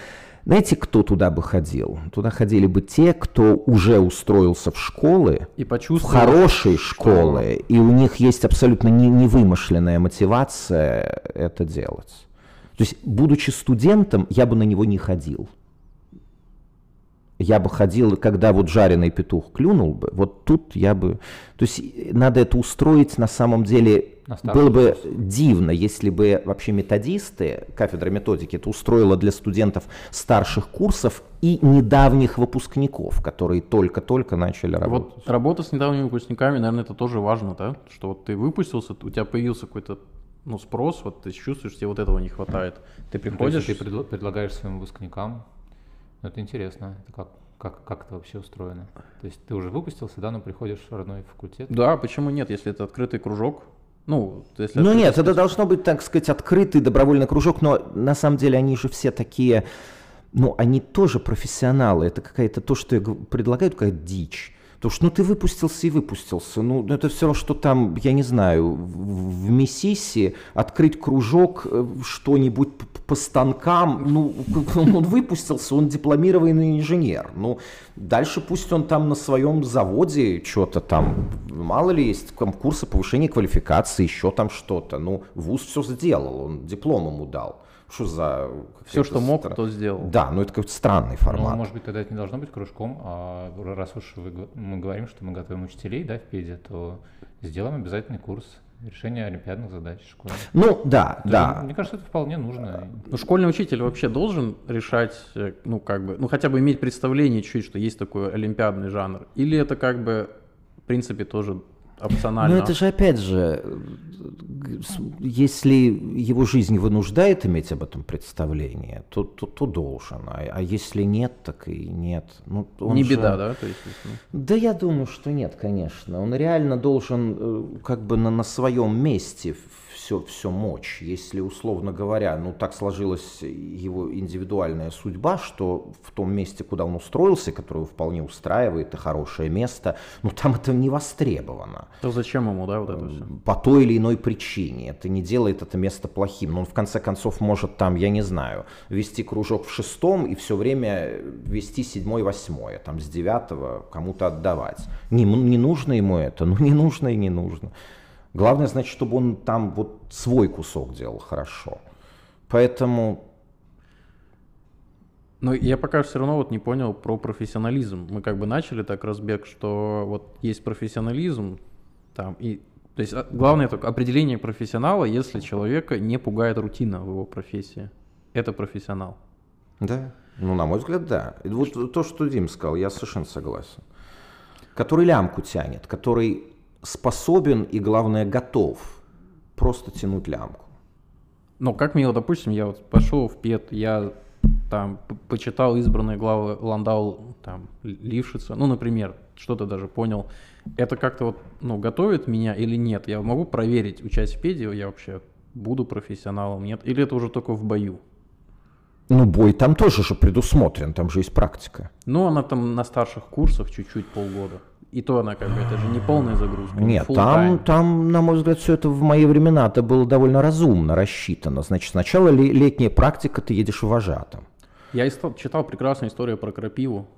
знаете, кто туда бы ходил? Туда ходили бы те, кто уже устроился в школы, и в хорошие школы, и у них есть абсолютно не, невымышленная мотивация это делать. То есть, будучи студентом, я бы на него не ходил. Я бы ходил, когда вот жареный петух клюнул бы, вот тут я бы... То есть надо это устроить на самом деле было бы дивно, если бы вообще методисты, кафедра методики, это устроила для студентов старших курсов и недавних выпускников, которые только-только начали работать. Вот работа с недавними выпускниками, наверное, это тоже важно, да? Что вот ты выпустился, у тебя появился какой-то ну, спрос, вот ты чувствуешь, тебе вот этого не хватает. Ты приходишь... Ну, ты предла- предлагаешь своим выпускникам, ну, это интересно, это как? Как, как это вообще устроено? То есть ты уже выпустился, да, но приходишь в родной факультет? Да, почему нет, если это открытый кружок, ну, если ну нет, это должно быть, так сказать, открытый добровольный кружок, но на самом деле они же все такие, ну, они тоже профессионалы. Это какая-то то, что я предлагаю, какая-то дичь. Потому что, ну, ты выпустился и выпустился. Ну, это все равно, что там, я не знаю, в Миссиси открыть кружок, э, что-нибудь по станкам. Ну, он выпустился, он дипломированный инженер. Ну, дальше пусть он там на своем заводе что-то там, мало ли есть там курсы повышения квалификации, еще там что-то. Ну, ВУЗ все сделал, он диплом ему дал. Что за... Все, что мог, стра... то сделал. Да, но это какой-то странный формат. Ну, может быть, тогда это не должно быть кружком, а раз уж вы, мы говорим, что мы готовим учителей, да, в ПЕДе, то сделаем обязательный курс решения олимпиадных задач в школе. Ну, да, это, да. Мне кажется, это вполне нужно. Ну, школьный учитель вообще должен решать, э, ну, как бы, ну, хотя бы иметь представление чуть, что есть такой олимпиадный жанр. Или это как бы, в принципе, тоже опционально. Но это же опять же, если его жизнь вынуждает иметь об этом представление, то, то, то должен. А, а если нет, так и нет. Ну, Не же... беда, да? То есть. Да я думаю, что нет, конечно. Он реально должен э, как бы на, на своем месте все, все мочь. Если, условно говоря, ну так сложилась его индивидуальная судьба, что в том месте, куда он устроился, которое его вполне устраивает, и хорошее место, ну там это не востребовано. То зачем ему, да, вот это все? По той или иной причине. Это не делает это место плохим. Но он в конце концов может там, я не знаю, вести кружок в шестом и все время вести седьмой, восьмое, там с девятого кому-то отдавать. Не, не нужно ему это, ну не нужно и не нужно. Главное, значит, чтобы он там вот свой кусок делал хорошо. Поэтому... Но я пока все равно вот не понял про профессионализм. Мы как бы начали так разбег, что вот есть профессионализм, там, и то есть а, главное только определение профессионала, если человека не пугает рутина в его профессии. Это профессионал. Да. Ну, на мой взгляд, да. Вот то, что Дим сказал, я совершенно согласен. Который лямку тянет, который способен и, главное, готов просто тянуть лямку. Ну, как мне, допустим, я вот пошел в ПЕТ, я там почитал избранные главы Ландау, там, Лившица, ну, например, что-то даже понял. Это как-то вот, ну, готовит меня или нет? Я могу проверить, учась в ПЕДе, я вообще буду профессионалом, нет? Или это уже только в бою? Ну, бой там тоже же предусмотрен, там же есть практика. Ну, она там на старших курсах чуть-чуть полгода. И то она как бы, это же не полная загрузка. Нет, там, там, на мой взгляд, все это в мои времена это было довольно разумно рассчитано. Значит, сначала летняя практика, ты едешь вожатым. Я читал прекрасную историю про крапиву.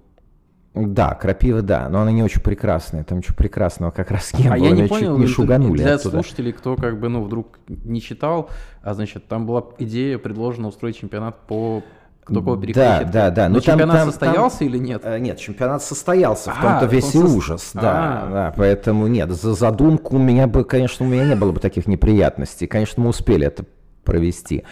Да, крапива, да, но она не очень прекрасная, там ничего прекрасного как раз не а было, я не понял, не шуганули для оттуда. слушателей, кто как бы, ну, вдруг не читал, а значит, там была идея предложена устроить чемпионат по кто кого перехватит. Да, да, да. Но, Но чемпионат там, состоялся там, или нет? Э, нет, чемпионат состоялся, в том-то а, весь и ужас. Да, а. да, поэтому нет, за задумку у меня бы, конечно, у меня не было бы таких неприятностей. Конечно, мы успели это провести.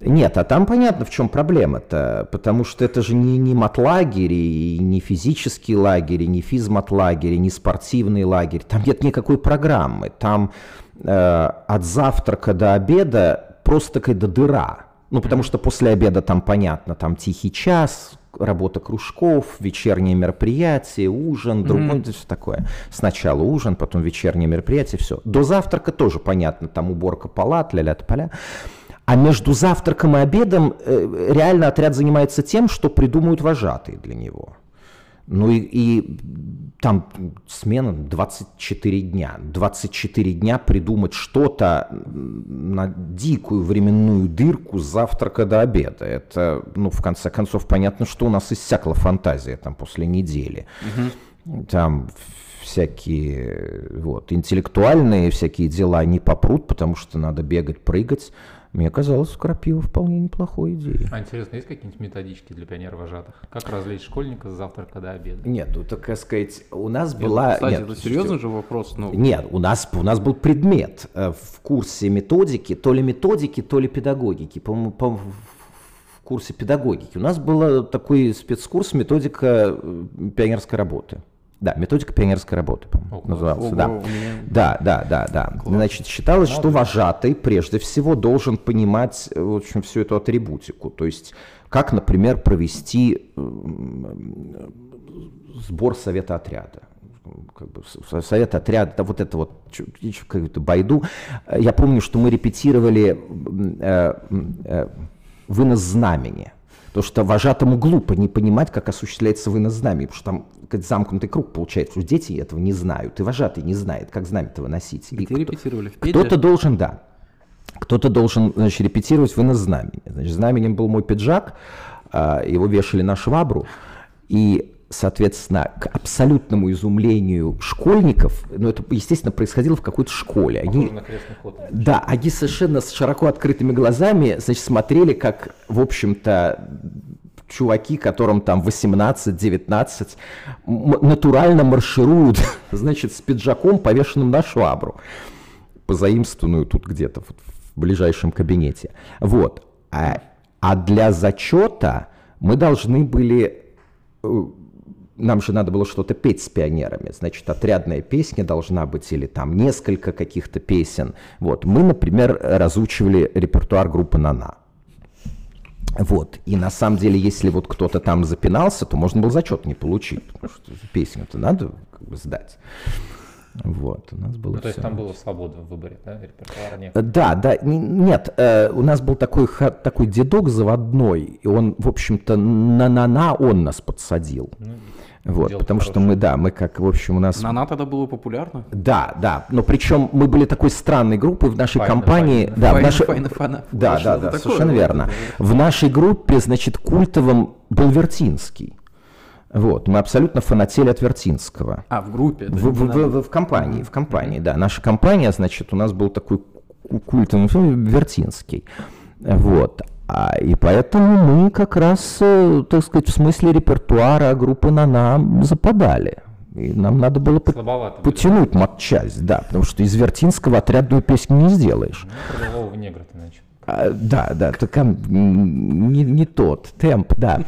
Нет, а там понятно, в чем проблема-то, потому что это же не, не матлагерь, и не физический лагерь, и не физматлагерь, и не спортивный лагерь. Там нет никакой программы. Там э, от завтрака до обеда просто какая-то дыра. Ну, потому что после обеда там понятно, там тихий час, работа кружков, вечерние мероприятия, ужин, другое, mm-hmm. все такое. Сначала ужин, потом вечерние мероприятия, все. До завтрака тоже понятно, там уборка палат, ля-ля поля. А между завтраком и обедом э, реально отряд занимается тем, что придумают вожатые для него. Ну и, и там смена 24 дня. 24 дня придумать что-то на дикую временную дырку с завтрака до обеда. Это, ну, в конце концов, понятно, что у нас иссякла фантазия там после недели. Угу. Там всякие вот, интеллектуальные всякие дела не попрут, потому что надо бегать, прыгать. Мне казалось, крапива вполне неплохой идеей. А интересно, есть какие-нибудь методички для пионер-вожатых? Как развлечь школьника с завтрака до обеда? Нет, ну так сказать, у нас была... Кстати, нет, это серьезный же вопрос. Ну... Нет, у нас, у нас был предмет э, в курсе методики, то ли методики, то ли педагогики. По-моему, по в курсе педагогики. У нас был такой спецкурс методика э, пионерской работы. Да, методика пионерской работы, по-моему, назывался. Ого, да. Меня... да, да, да, да. Класс. Значит, считалось, Надо. что вожатый прежде всего должен понимать, в общем, всю эту атрибутику. То есть, как, например, провести сбор совета отряда как бы, совет отряда, да, вот это вот какую-то байду. Я помню, что мы репетировали э, э, вынос знамени. Потому что вожатому глупо не понимать, как осуществляется вынос знамени, потому что там как, замкнутый круг получается, дети этого не знают, и вожатый не знает, как знамя-то выносить. Где кто- репетировали? В Педе? кто-то должен, да. Кто-то должен, значит, репетировать вынос знамени. Значит, знаменем был мой пиджак, а, его вешали на швабру, и, соответственно, к абсолютному изумлению школьников, ну, это, естественно, происходило в какой-то школе. Они, ход. да, они совершенно с широко открытыми глазами, значит, смотрели, как, в общем-то, чуваки, которым там 18-19, м- натурально маршируют, значит, с пиджаком, повешенным на швабру, позаимствованную тут где-то вот в ближайшем кабинете. Вот. А, а для зачета мы должны были э, нам же надо было что-то петь с пионерами. Значит, отрядная песня должна быть или там несколько каких-то песен. Вот. Мы, например, разучивали репертуар группы «Нана». Вот. И на самом деле, если вот кто-то там запинался, то можно было зачет не получить, потому что песню-то надо как бы сдать. Вот. У нас было Ну, то есть там была свобода в выборе, да, репертуара не Э, Да, да, н- нет, э, у нас был такой, такой дедок заводной, и он, в общем-то, на-на-на он нас подсадил. Ну, Вот, дело потому что хорошее. мы, да, мы как, в общем, у нас... На-На тогда было популярно? Да, да, но причем мы были такой странной группой в нашей Файна, компании. файна. Да, в Файна, нашей... файна, файна. Да, Что да, да, такое? совершенно верно. это В нашей группе, значит, культовым был Вертинский. Вот, мы абсолютно фанатели от Вертинского. А, в группе. да, В, в- надо. в- в компании, в компании, да. Наша компания, значит, у нас был такой ку- культовый Вертинский. Вот. А, и поэтому мы как раз, э, так сказать, в смысле репертуара группы «Нана» западали. И нам надо было Слабовато были. потянуть матчасть, да, потому что из Вертинского отрядную песню не сделаешь. Ну, голого негра ты начал. А, да, да, так не, не тот темп, да.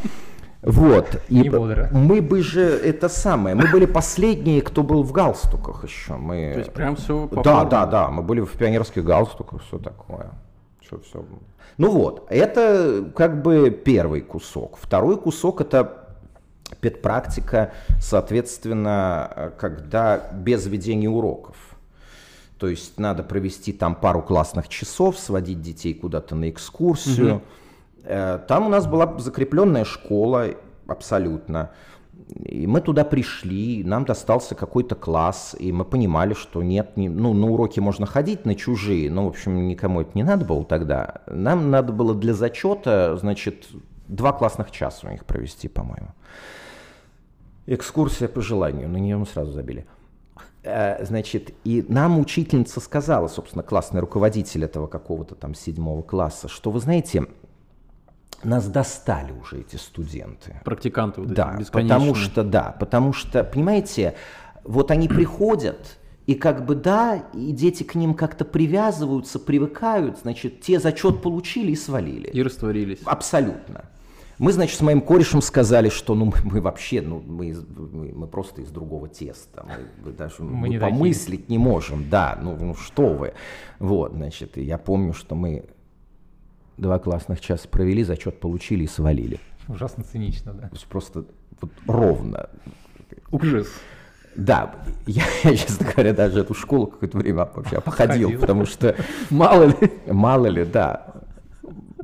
Вот. И Не бодро. мы бы же это самое, мы были последние, кто был в галстуках еще. Мы... То есть прям все по Да, форме. да, да, мы были в пионерских галстуках, все такое. Все, все. Ну вот, это как бы первый кусок. Второй кусок это педпрактика, соответственно, когда без ведения уроков. То есть надо провести там пару классных часов, сводить детей куда-то на экскурсию. Э, Там у нас была закрепленная школа абсолютно. И мы туда пришли, нам достался какой-то класс, и мы понимали, что нет, не- ну, на уроки можно ходить, на чужие, но, в общем, никому это не надо было тогда. Нам надо было для зачета, значит, два классных часа у них провести, по-моему. Экскурсия по желанию, на нее мы сразу забили. Э, Значит, и нам учительница сказала, собственно, классный руководитель этого какого-то там седьмого класса, что, вы знаете, нас достали уже эти студенты. Практиканты вот эти Да, бесконечные. потому что, да, потому что, понимаете, вот они приходят, и как бы, да, и дети к ним как-то привязываются, привыкают, значит, те зачет получили и свалили. И растворились. Абсолютно. Мы, значит, с моим корешем сказали, что ну, мы, мы вообще, ну, мы, мы, мы просто из другого теста. Мы, даже мы не помыслить не можем. Да, ну, ну что вы. Вот, значит, и я помню, что мы два классных часа провели, зачет получили и свалили. Ужасно цинично, да. То есть просто вот ровно. Ужас. Да, я, честно говоря, даже эту школу какое-то время вообще походил, Ходил. потому что Мало ли. Мало ли, да.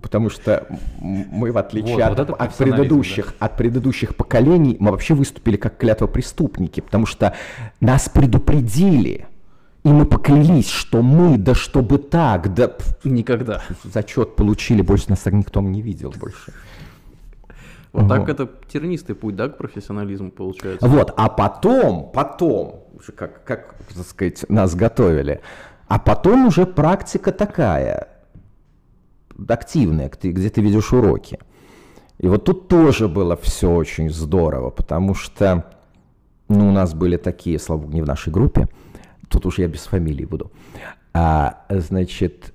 Потому что мы, в отличие Вот, от, вот от предыдущих, от предыдущих поколений, мы вообще выступили как клятвопреступники, потому что нас предупредили, и мы поклялись, что мы, да чтобы так, да Никогда. зачет получили, больше нас никто не видел больше. Вот так это тернистый путь, да, к профессионализму получается. Вот, а потом, потом, уже как, как, так сказать, нас готовили, а потом уже практика такая, активная, где где ты ведешь уроки. И вот тут тоже было все очень здорово, потому что, ну, у нас были такие, слава богу, не в нашей группе, тут уж я без фамилии буду, а, значит,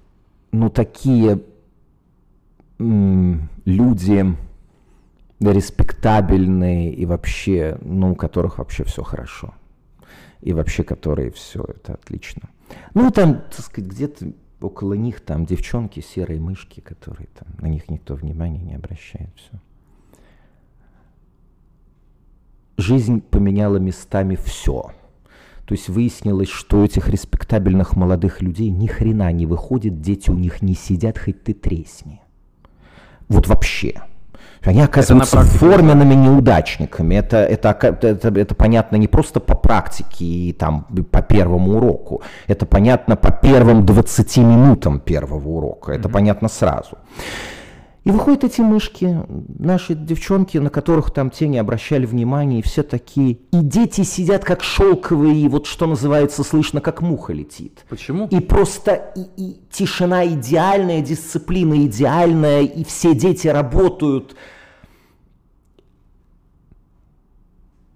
ну, такие м, люди респектабельные и вообще, ну, у которых вообще все хорошо. И вообще, которые все это отлично. Ну, там, так сказать, где-то около них там девчонки, серые мышки, которые там, на них никто внимания не обращает, все. Жизнь поменяла местами все. То есть выяснилось, что у этих респектабельных молодых людей ни хрена не выходит, дети у них не сидят, хоть ты тресни. Вот вообще. Они оказываются форменными неудачниками. Это, это, это, это понятно не просто по практике и там, по первому уроку. Это понятно по первым 20 минутам первого урока. Это mm-hmm. понятно сразу. И выходят эти мышки, наши девчонки, на которых там те не обращали внимания, и все такие. И дети сидят как шелковые, и вот что называется, слышно, как муха летит. Почему? И просто и, и тишина идеальная, дисциплина идеальная, и все дети работают.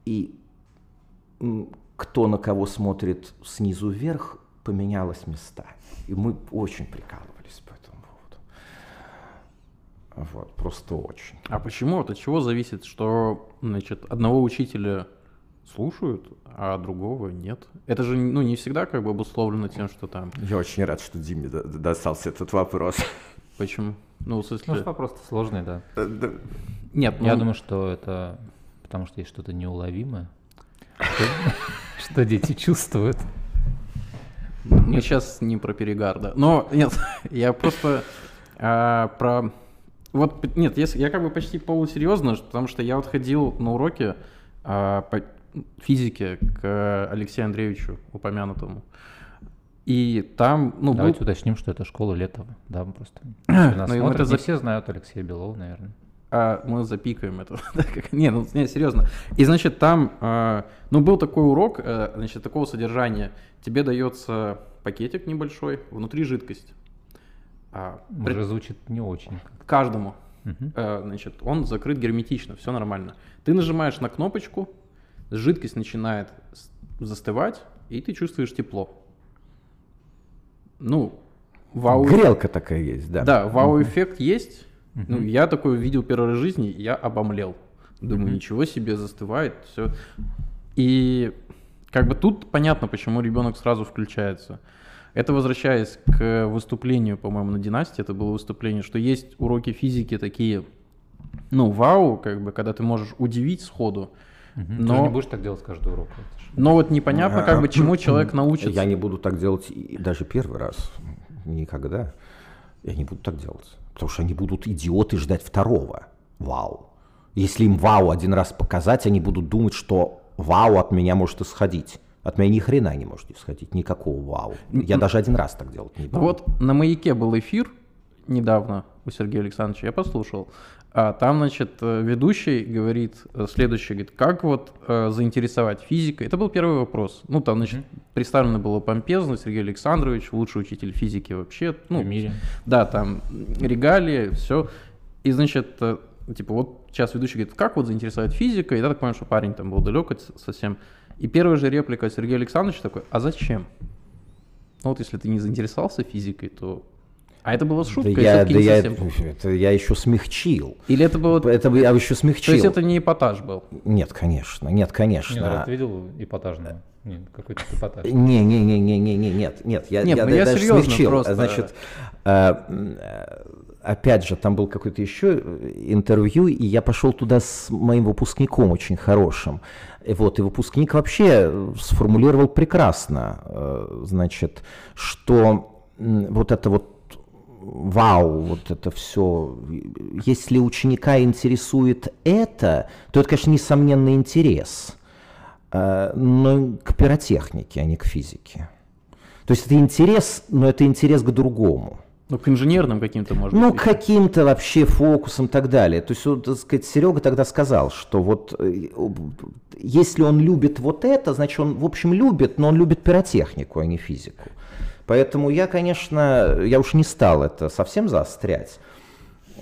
И кто на кого смотрит снизу вверх, поменялось места. И мы очень прикалываемся. Вот, просто очень. А почему? От чего зависит, что значит, одного учителя слушают, а другого нет? Это же ну, не всегда как бы обусловлено тем, что там... Я очень рад, что Диме достался этот вопрос. Почему? Ну, в смысле... Ну, вопрос сложный, да. Нет, Я ну... думаю, что это потому что есть что-то неуловимое, что дети чувствуют. Мы сейчас не про перегар, да. Но нет, я просто а, про вот, нет, я, я как бы почти полусерьезно, потому что я вот ходил на уроки а, по физике к Алексею Андреевичу, упомянутому. И там, ну, Давайте был... уточним, что это школа Летова, да, просто. Нас ну, это не все знают Алексея Белова, наверное. А мы запикаем это. не, ну, не, серьезно. И, значит, там, а, ну, был такой урок, а, значит, такого содержания. Тебе дается пакетик небольшой, внутри жидкость. А, Уже при... звучит не очень. Каждому. Угу. Значит, он закрыт герметично, все нормально. Ты нажимаешь на кнопочку, жидкость начинает застывать, и ты чувствуешь тепло. Ну, вау. Грелка такая есть, да. Да, вау-эффект угу. есть. Угу. Ну, я такой видел первый раз в жизни, я обомлел. Думаю, угу. ничего себе, застывает, все. И как бы тут понятно, почему ребенок сразу включается. Это возвращаясь к выступлению, по-моему, на династии, это было выступление, что есть уроки физики такие, ну, вау, как бы, когда ты можешь удивить сходу. Угу. Но... Ты не будешь так делать каждый урок. Но вот непонятно, как бы, чему человек научится. Я не буду так делать даже первый раз. Никогда. Я не буду так делать. Потому что они будут идиоты ждать второго. Вау. Если им вау один раз показать, они будут думать, что вау от меня может исходить. От меня ни хрена не может исходить, никакого вау. Я даже один раз так делать не буду. Вот на «Маяке» был эфир недавно у Сергея Александровича, я послушал. А там, значит, э, ведущий говорит э, следующее, говорит, как вот э, заинтересовать физикой. Это был первый вопрос. Ну, там, значит, mm-hmm. представлено было помпезно, Сергей Александрович, лучший учитель физики вообще. Ну, в мире. Да, там регалии, все. И, значит, э, типа, вот сейчас ведущий говорит, как вот заинтересовать физикой. И я так понимаю, что парень там был далек совсем. И первая же реплика Сергея Александровича такой, а зачем? Ну вот если ты не заинтересовался физикой, то... А это было шутка, да я, да я, это я еще смягчил. Или это было... Это я еще смягчил. То есть это не эпатаж был? Нет, конечно, нет, конечно. Нет, а ты видел эпатажное? Нет, какой-то эпатаж. Не, не, не, не, не, не, нет, нет, я, нет, я, ну я, я даже смягчил. Просто... Значит, э, опять же, там был какой-то еще интервью, и я пошел туда с моим выпускником очень хорошим. И вот, и выпускник вообще сформулировал прекрасно, э, значит, что вот это вот вау, вот это все, если ученика интересует это, то это, конечно, несомненный интерес, э, но к пиротехнике, а не к физике. То есть это интерес, но это интерес к другому. Ну, к инженерным каким-то, может ну, быть. Ну, каким-то вообще фокусом и так далее. То есть, вот, так сказать, Серега тогда сказал, что вот э, если он любит вот это, значит, он, в общем, любит, но он любит пиротехнику, а не физику. Поэтому я, конечно, я уж не стал это совсем заострять.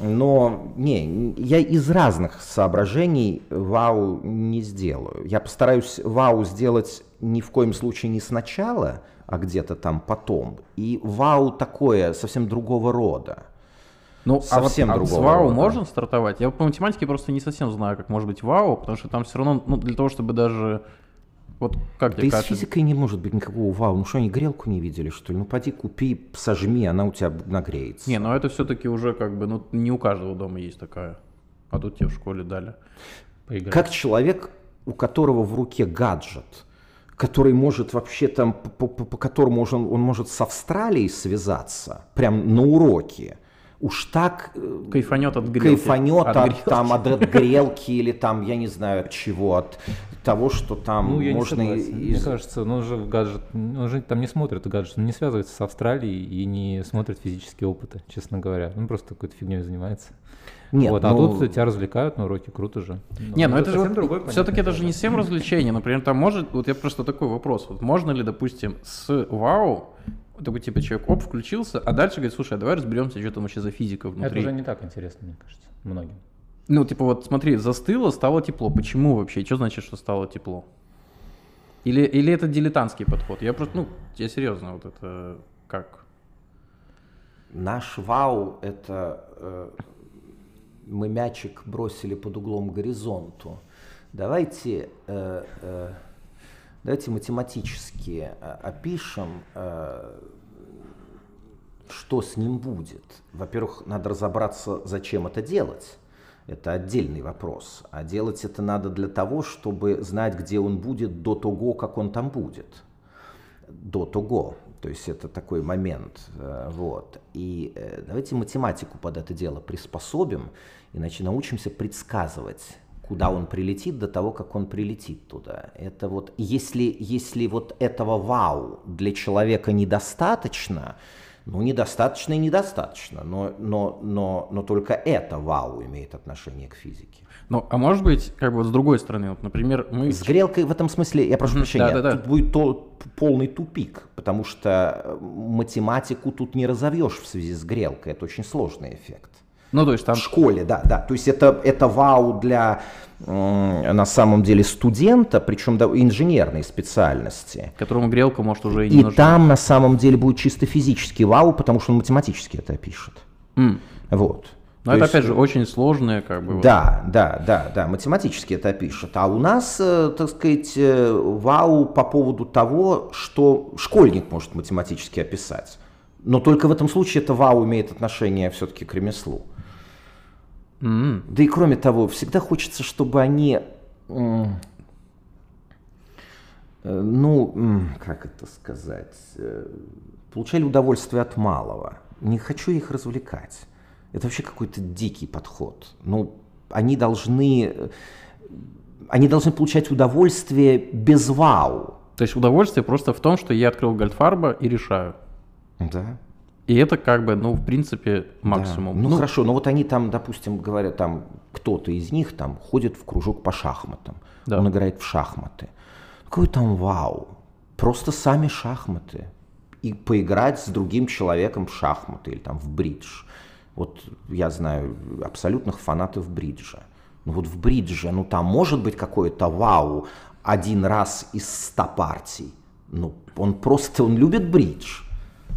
Но не, я из разных соображений вау не сделаю. Я постараюсь вау сделать ни в коем случае не сначала, а где-то там потом. И вау такое совсем другого рода. Ну, совсем а вот, другого. А с вау рода. можно стартовать? Я по математике просто не совсем знаю, как может быть вау, потому что там все равно, ну, для того, чтобы даже вот как да и с физикой не может быть никакого вау. Ну что, они грелку не видели, что ли? Ну поди купи, сожми, она у тебя нагреется. Не, ну это все-таки уже как бы, ну не у каждого дома есть такая. А тут тебе в школе дали. Поиграть. Как человек, у которого в руке гаджет, который может вообще там, по, по, по которому он, он может с Австралией связаться, прям на уроке, уж так кайфанет от грелки. Кайфанет от, от, там, от, от грелки или там, я не знаю, от чего, от того, что там ну, я можно... Не из... Мне кажется, ну, он же в гаджет, он же там не смотрит гаджет, он не связывается с Австралией и не смотрит физические опыты, честно говоря. Он просто какой-то фигней занимается. Нет, вот, а ну... А тут тебя развлекают на уроке, круто же. Но не, ну это, это же другой, все-таки это же не всем развлечение. Например, там может, вот я просто такой вопрос, вот можно ли, допустим, с вау такой типа человек, оп, включился, а дальше говорит, слушай, а давай разберемся, что там вообще за физика внутри. Это уже не так интересно, мне кажется, многим. Ну, типа вот смотри, застыло, стало тепло. Почему вообще? Что значит, что стало тепло? Или, или это дилетантский подход? Я просто, ну, я серьезно, вот это как? Наш вау – это э, мы мячик бросили под углом к горизонту. Давайте, э, э, давайте математически э, опишем, что с ним будет. Во-первых, надо разобраться, зачем это делать. Это отдельный вопрос. А делать это надо для того, чтобы знать, где он будет до того, как он там будет. До того. То есть это такой момент. Э, вот. И э, давайте математику под это дело приспособим, иначе научимся предсказывать, куда он прилетит до того, как он прилетит туда. Это вот, если, если вот этого вау для человека недостаточно, ну, недостаточно и недостаточно, но, но, но, но только это вау имеет отношение к физике. Ну, а может быть, как бы с другой стороны, вот, например, мы... С грелкой в этом смысле, я прошу прощения, да, да, да. тут будет то, полный тупик, потому что э, математику тут не разовьешь в связи с грелкой, это очень сложный эффект. Ну, то есть там... В школе, да, да. То есть это, это вау для, на самом деле, студента, причем да, инженерной специальности. Которому грелка может уже и не И нужна. там, на самом деле, будет чисто физический вау, потому что он математически это опишет. Mm. Вот. Но То это, есть, опять же, очень сложное, как бы. Да, вот. да, да, да, математически это пишет. А у нас, э, так сказать, э, вау по поводу того, что школьник может математически описать. Но только в этом случае это вау имеет отношение все-таки к ремеслу. Mm-hmm. Да и кроме того, всегда хочется, чтобы они, э, ну, как это сказать, э, получали удовольствие от малого. Не хочу их развлекать. Это вообще какой-то дикий подход. Ну, они должны, они должны получать удовольствие без вау. То есть удовольствие просто в том, что я открыл Гольдфарба и решаю. Да. И это как бы, ну, в принципе, максимум. Да. Ну, ну, хорошо, но вот они там, допустим, говорят, там кто-то из них там ходит в кружок по шахматам. Да. Он играет в шахматы. Какой там вау? Просто сами шахматы. И поиграть с другим человеком в шахматы или там в бридж. Вот я знаю абсолютных фанатов бриджа. Ну вот в бридже, ну там может быть какое-то вау один раз из ста партий. Ну он просто, он любит бридж.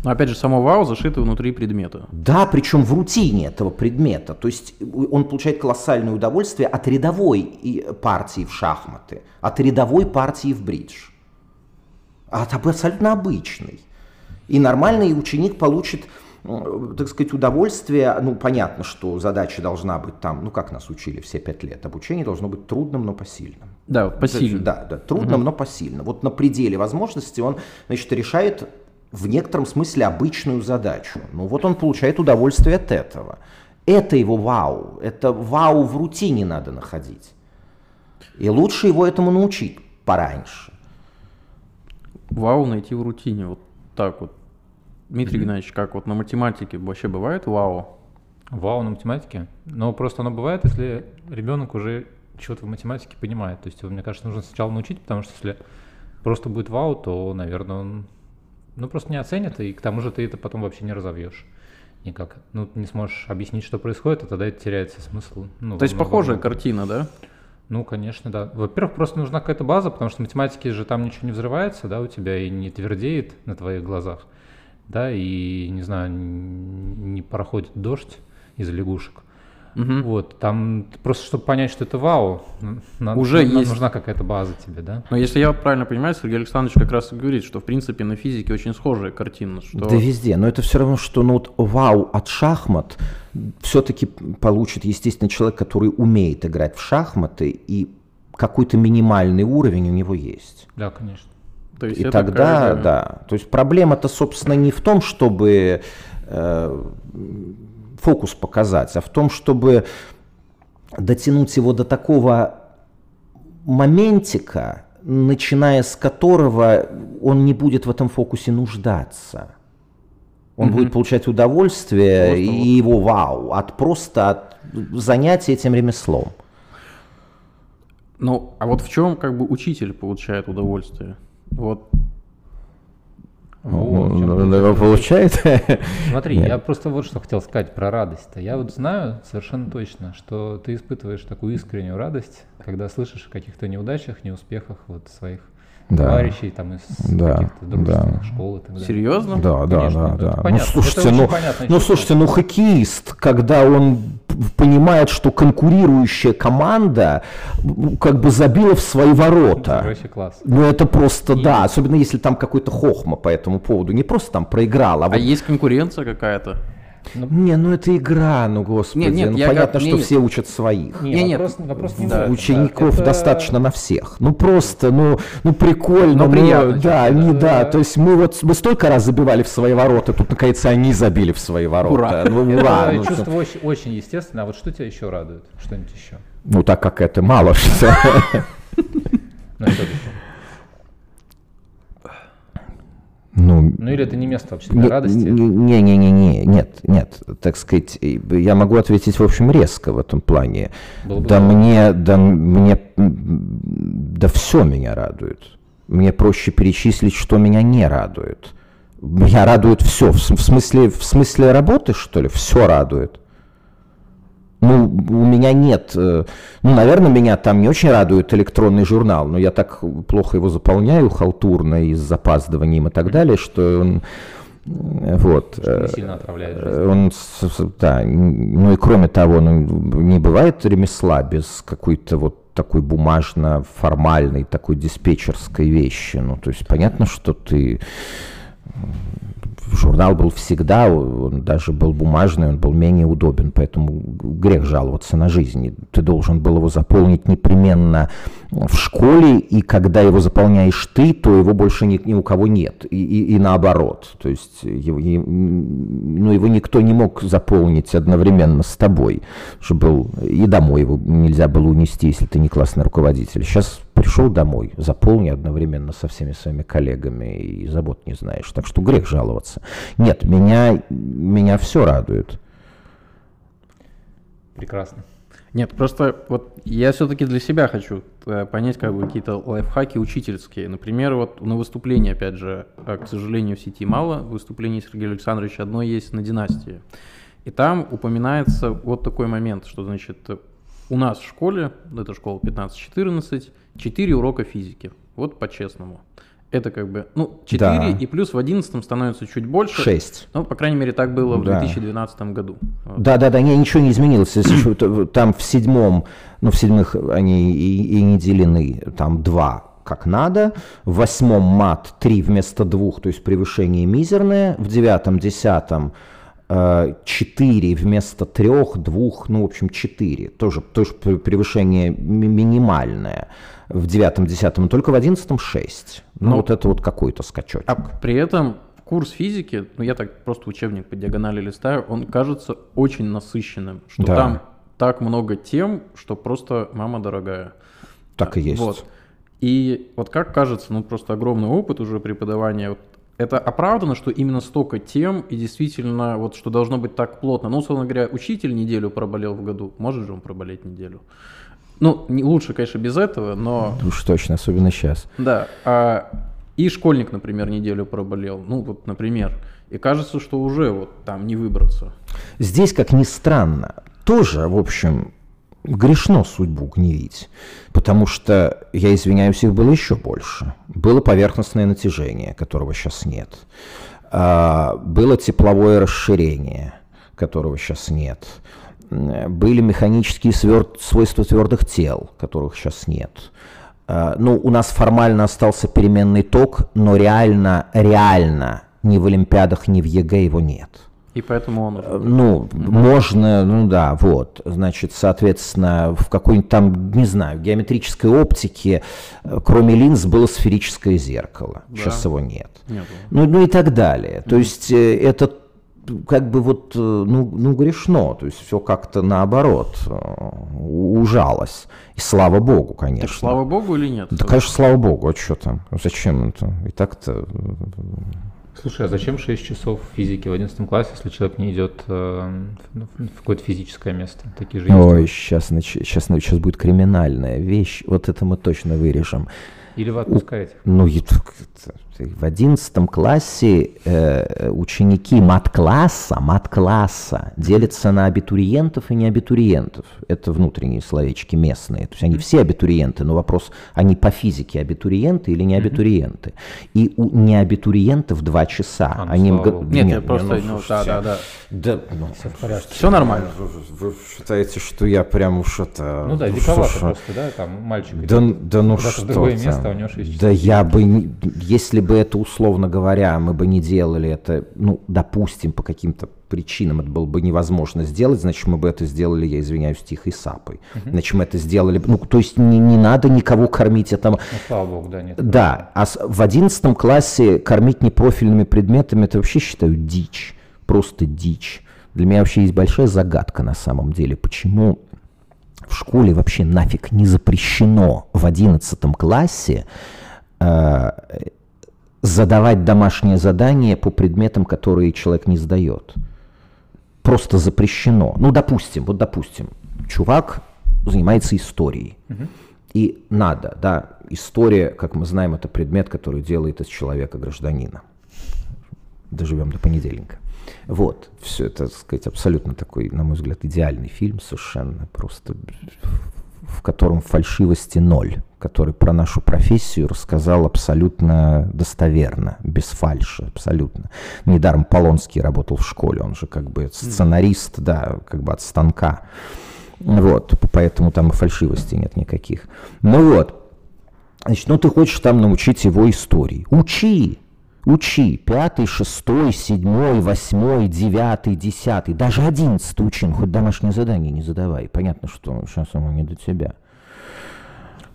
Но опять же, само вау зашито внутри предмета. Да, причем в рутине этого предмета. То есть он получает колоссальное удовольствие от рядовой партии в шахматы, от рядовой партии в бридж. От абсолютно обычной. И нормальный ученик получит так сказать, удовольствие, ну, понятно, что задача должна быть там, ну, как нас учили все пять лет, обучение должно быть трудным, но посильным. Да, посильным. Да, да, трудным, угу. но посильным. Вот на пределе возможностей он, значит, решает в некотором смысле обычную задачу. Ну вот он получает удовольствие от этого. Это его вау. Это вау в рутине надо находить. И лучше его этому научить пораньше. Вау найти в рутине. Вот так вот. Дмитрий mm-hmm. Геннадьевич, как вот на математике вообще бывает вау? Вау на математике? Но просто оно бывает, если ребенок уже что-то в математике понимает. То есть, мне кажется, нужно сначала научить, потому что если просто будет вау, то, наверное, он ну, просто не оценят, и к тому же ты это потом вообще не разовьешь никак. Ну, не сможешь объяснить, что происходит, а тогда это теряется смысл. Ну, То есть похожая много. картина, да? Ну, конечно, да. Во-первых, просто нужна какая-то база, потому что математики же там ничего не взрывается, да, у тебя и не твердеет на твоих глазах, да, и, не знаю, не проходит дождь из лягушек. Угу. Вот, там просто, чтобы понять, что это вау, надо, уже надо, есть... нужна какая-то база тебе, да? Но если я правильно понимаю, Сергей Александрович как раз и говорит, что в принципе на физике очень схожая картина. Что... Да везде, но это все равно, что ну вот вау от шахмат все-таки получит, естественно, человек, который умеет играть в шахматы и какой-то минимальный уровень у него есть. Да, конечно. То есть и тогда, да. То есть проблема-то, собственно, не в том, чтобы э, фокус показать, а в том, чтобы дотянуть его до такого моментика, начиная с которого он не будет в этом фокусе нуждаться. Он mm будет получать удовольствие просто и его вау от просто от занятия этим ремеслом. Ну, а вот в чем как бы учитель получает удовольствие? Вот вот, ну, получает. Смотри, Нет. я просто вот что хотел сказать про радость-то. Я вот знаю совершенно точно, что ты испытываешь такую искреннюю радость, когда слышишь о каких-то неудачах, неуспехах вот своих да. товарищей там из да, каких-то дружественных да. школ и так далее. Серьезно? Да, да, Конечно, да, да. Ну, слушайте, ну, ну, слушайте, ну хоккеист, когда он понимает, что конкурирующая команда как бы забила в свои ворота. Короче, класс. Ну это просто, и... да, особенно если там какой-то хохма по этому поводу. Не просто там проиграл, а, а вот... есть конкуренция какая-то? Ну, не, ну это игра, ну господи. Нет, нет, ну, понятно, как... что нет, все учат своих. Нет, нет, вопрос, вопрос не да, Учеников это... достаточно на всех. Ну просто, ну, ну прикольно. Ну, приятно. Ну, да, не, да, то есть мы вот мы столько раз забивали в свои ворота, тут наконец они забили в свои ворота. Ура. Ну, ура. Ну, чувство очень, очень естественно. А вот что тебя еще радует? Что-нибудь еще? Ну так как это мало что. Ну, что Ну, ну или это не место вообще для не, радости? Не-не-не, нет, нет, так сказать, я могу ответить, в общем, резко в этом плане. Было да бы мне, да мне, да все меня радует. Мне проще перечислить, что меня не радует. Меня радует все, в смысле, в смысле работы, что ли, все радует. У меня нет, э, ну, наверное, меня там не очень радует электронный журнал, но я так плохо его заполняю, халтурно и с запаздыванием и так далее, что он, вот. Что не сильно отравляет жизнь. Он, да, ну и кроме того, ну, не бывает ремесла без какой-то вот такой бумажно-формальной, такой диспетчерской вещи. Ну, то есть понятно, что ты журнал был всегда, он даже был бумажный, он был менее удобен, поэтому грех жаловаться на жизнь. Ты должен был его заполнить непременно в школе, и когда его заполняешь ты, то его больше ни, ни у кого нет, и, и, и наоборот. То есть его, ну, его никто не мог заполнить одновременно с тобой, что был, и домой его нельзя было унести, если ты не классный руководитель. Сейчас пришел домой, заполни одновременно со всеми своими коллегами и забот не знаешь. Так что грех жаловаться. Нет, меня, меня все радует. Прекрасно. Нет, просто вот я все-таки для себя хочу э, понять как бы какие-то лайфхаки учительские. Например, вот на выступлении, опять же, э, к сожалению, в сети мало, выступлений Сергея Александровича одно есть на династии. И там упоминается вот такой момент, что, значит, у нас в школе, это школа 15-14, 4 урока физики. Вот по-честному. Это как бы, ну, 4 да. и плюс в 11 становится чуть больше. 6. Ну, по крайней мере, так было да. в 2012 году. Да, да, да, не, ничего не изменилось. Там в седьмом, ну, в седьмых они и, и не делены, там два как надо, в восьмом мат три вместо двух, то есть превышение мизерное, в девятом, десятом 4 вместо 3, 2, ну, в общем, 4. Тоже, тоже превышение минимальное в 9, 10, но только в 11 6. Ну, ну вот это вот какой-то скачок. А при этом курс физики, ну, я так просто учебник по диагонали листаю, он кажется очень насыщенным, что да. там так много тем, что просто мама дорогая. Так и есть. Вот. И вот как кажется, ну просто огромный опыт уже преподавания, вот это оправдано, что именно столько тем и действительно вот что должно быть так плотно. Ну, условно говоря, учитель неделю проболел в году, может же он проболеть неделю. Ну, не лучше, конечно, без этого, но... Уж точно, особенно сейчас. Да. А, и школьник, например, неделю проболел. Ну, вот, например. И кажется, что уже вот там не выбраться. Здесь, как ни странно, тоже, в общем, грешно судьбу гневить, потому что, я извиняюсь, их было еще больше. Было поверхностное натяжение, которого сейчас нет. А, было тепловое расширение, которого сейчас нет. Были механические свойства твердых тел, которых сейчас нет. А, ну, у нас формально остался переменный ток, но реально, реально ни в Олимпиадах, ни в ЕГЭ его нет. И поэтому он... Ну, mm-hmm. можно, ну да, вот. Значит, соответственно, в какой-нибудь там, не знаю, геометрической оптике, э, кроме линз, было сферическое зеркало. Да. Сейчас его нет. нет ну, ну и так далее. Mm-hmm. То есть э, это как бы вот, ну, ну грешно, то есть все как-то наоборот ужалось. И слава богу, конечно. Так слава богу или нет? Да, конечно, слава богу, а что там? Зачем это? И так-то Слушай, а зачем 6 часов физики в 11 классе, если человек не идет э, в какое-то физическое место? Такие же Ой, сейчас, сейчас, сейчас будет криминальная вещь. Вот это мы точно вырежем. Или вы отпускаете? Ну, в одиннадцатом классе э, ученики мат-класса, мат-класса делятся на абитуриентов и не абитуриентов. Это внутренние словечки местные. То есть они все абитуриенты, но вопрос, они по физике абитуриенты или не абитуриенты. И у неабитуриентов два часа. А, ну, они г... Нет, нет, просто, ну, ну да, да, да. Да, ну, все в порядке. Все нормально. Вы, вы считаете, что я прям уж это... Ну да, диковато просто, да, там мальчик. Да, да ну что другое место, а у него 6 часов. Да я бы, если бы это, условно говоря, мы бы не делали это, ну, допустим, по каким-то причинам это было бы невозможно сделать, значит, мы бы это сделали, я извиняюсь, тихой сапой. Угу. Значит, мы это сделали, ну, то есть не, не надо никого кормить этому. Ну, слава богу, да, нет. Да, а в одиннадцатом классе кормить непрофильными предметами, это вообще считаю дичь, просто дичь. Для меня вообще есть большая загадка на самом деле, почему в школе вообще нафиг не запрещено в одиннадцатом классе э, задавать домашнее задание по предметам, которые человек не сдает. Просто запрещено. Ну, допустим, вот допустим, чувак занимается историей. Угу. И надо, да, история, как мы знаем, это предмет, который делает из человека гражданина. Доживем до понедельника. Вот, все это, так сказать, абсолютно такой, на мой взгляд, идеальный фильм, совершенно просто, в котором фальшивости ноль который про нашу профессию рассказал абсолютно достоверно, без фальши, абсолютно. Недаром Полонский работал в школе, он же как бы сценарист, да, как бы от станка. Вот, поэтому там и фальшивости нет никаких. Ну вот, значит, ну ты хочешь там научить его истории. Учи, Учи. Пятый, шестой, седьмой, восьмой, девятый, десятый, даже одиннадцатый учи. Ну, хоть домашнее задание не задавай. Понятно, что сейчас оно не до тебя.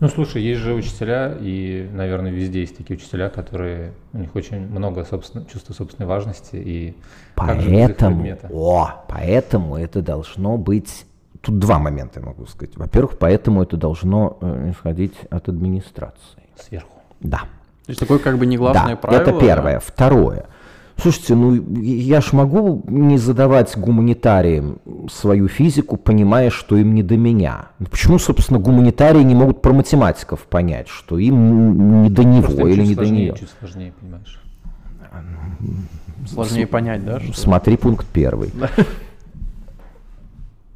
Ну, слушай, есть же учителя, и, наверное, везде есть такие учителя, которые, у них очень много собственно, чувства собственной важности, и поэтому, о, поэтому это должно быть, тут два момента, я могу сказать. Во-первых, поэтому это должно э, исходить от администрации. Сверху. Да. То есть такое как бы негласное да, правило? это первое. Да? Второе. Слушайте, ну я ж могу не задавать гуманитариям свою физику, понимая, что им не до меня. Ну, почему, собственно, гуманитарии не могут про математиков понять, что им не до него Просто или не до нее? Чуть сложнее, понимаешь. Сложнее понять, да? Смотри пункт первый.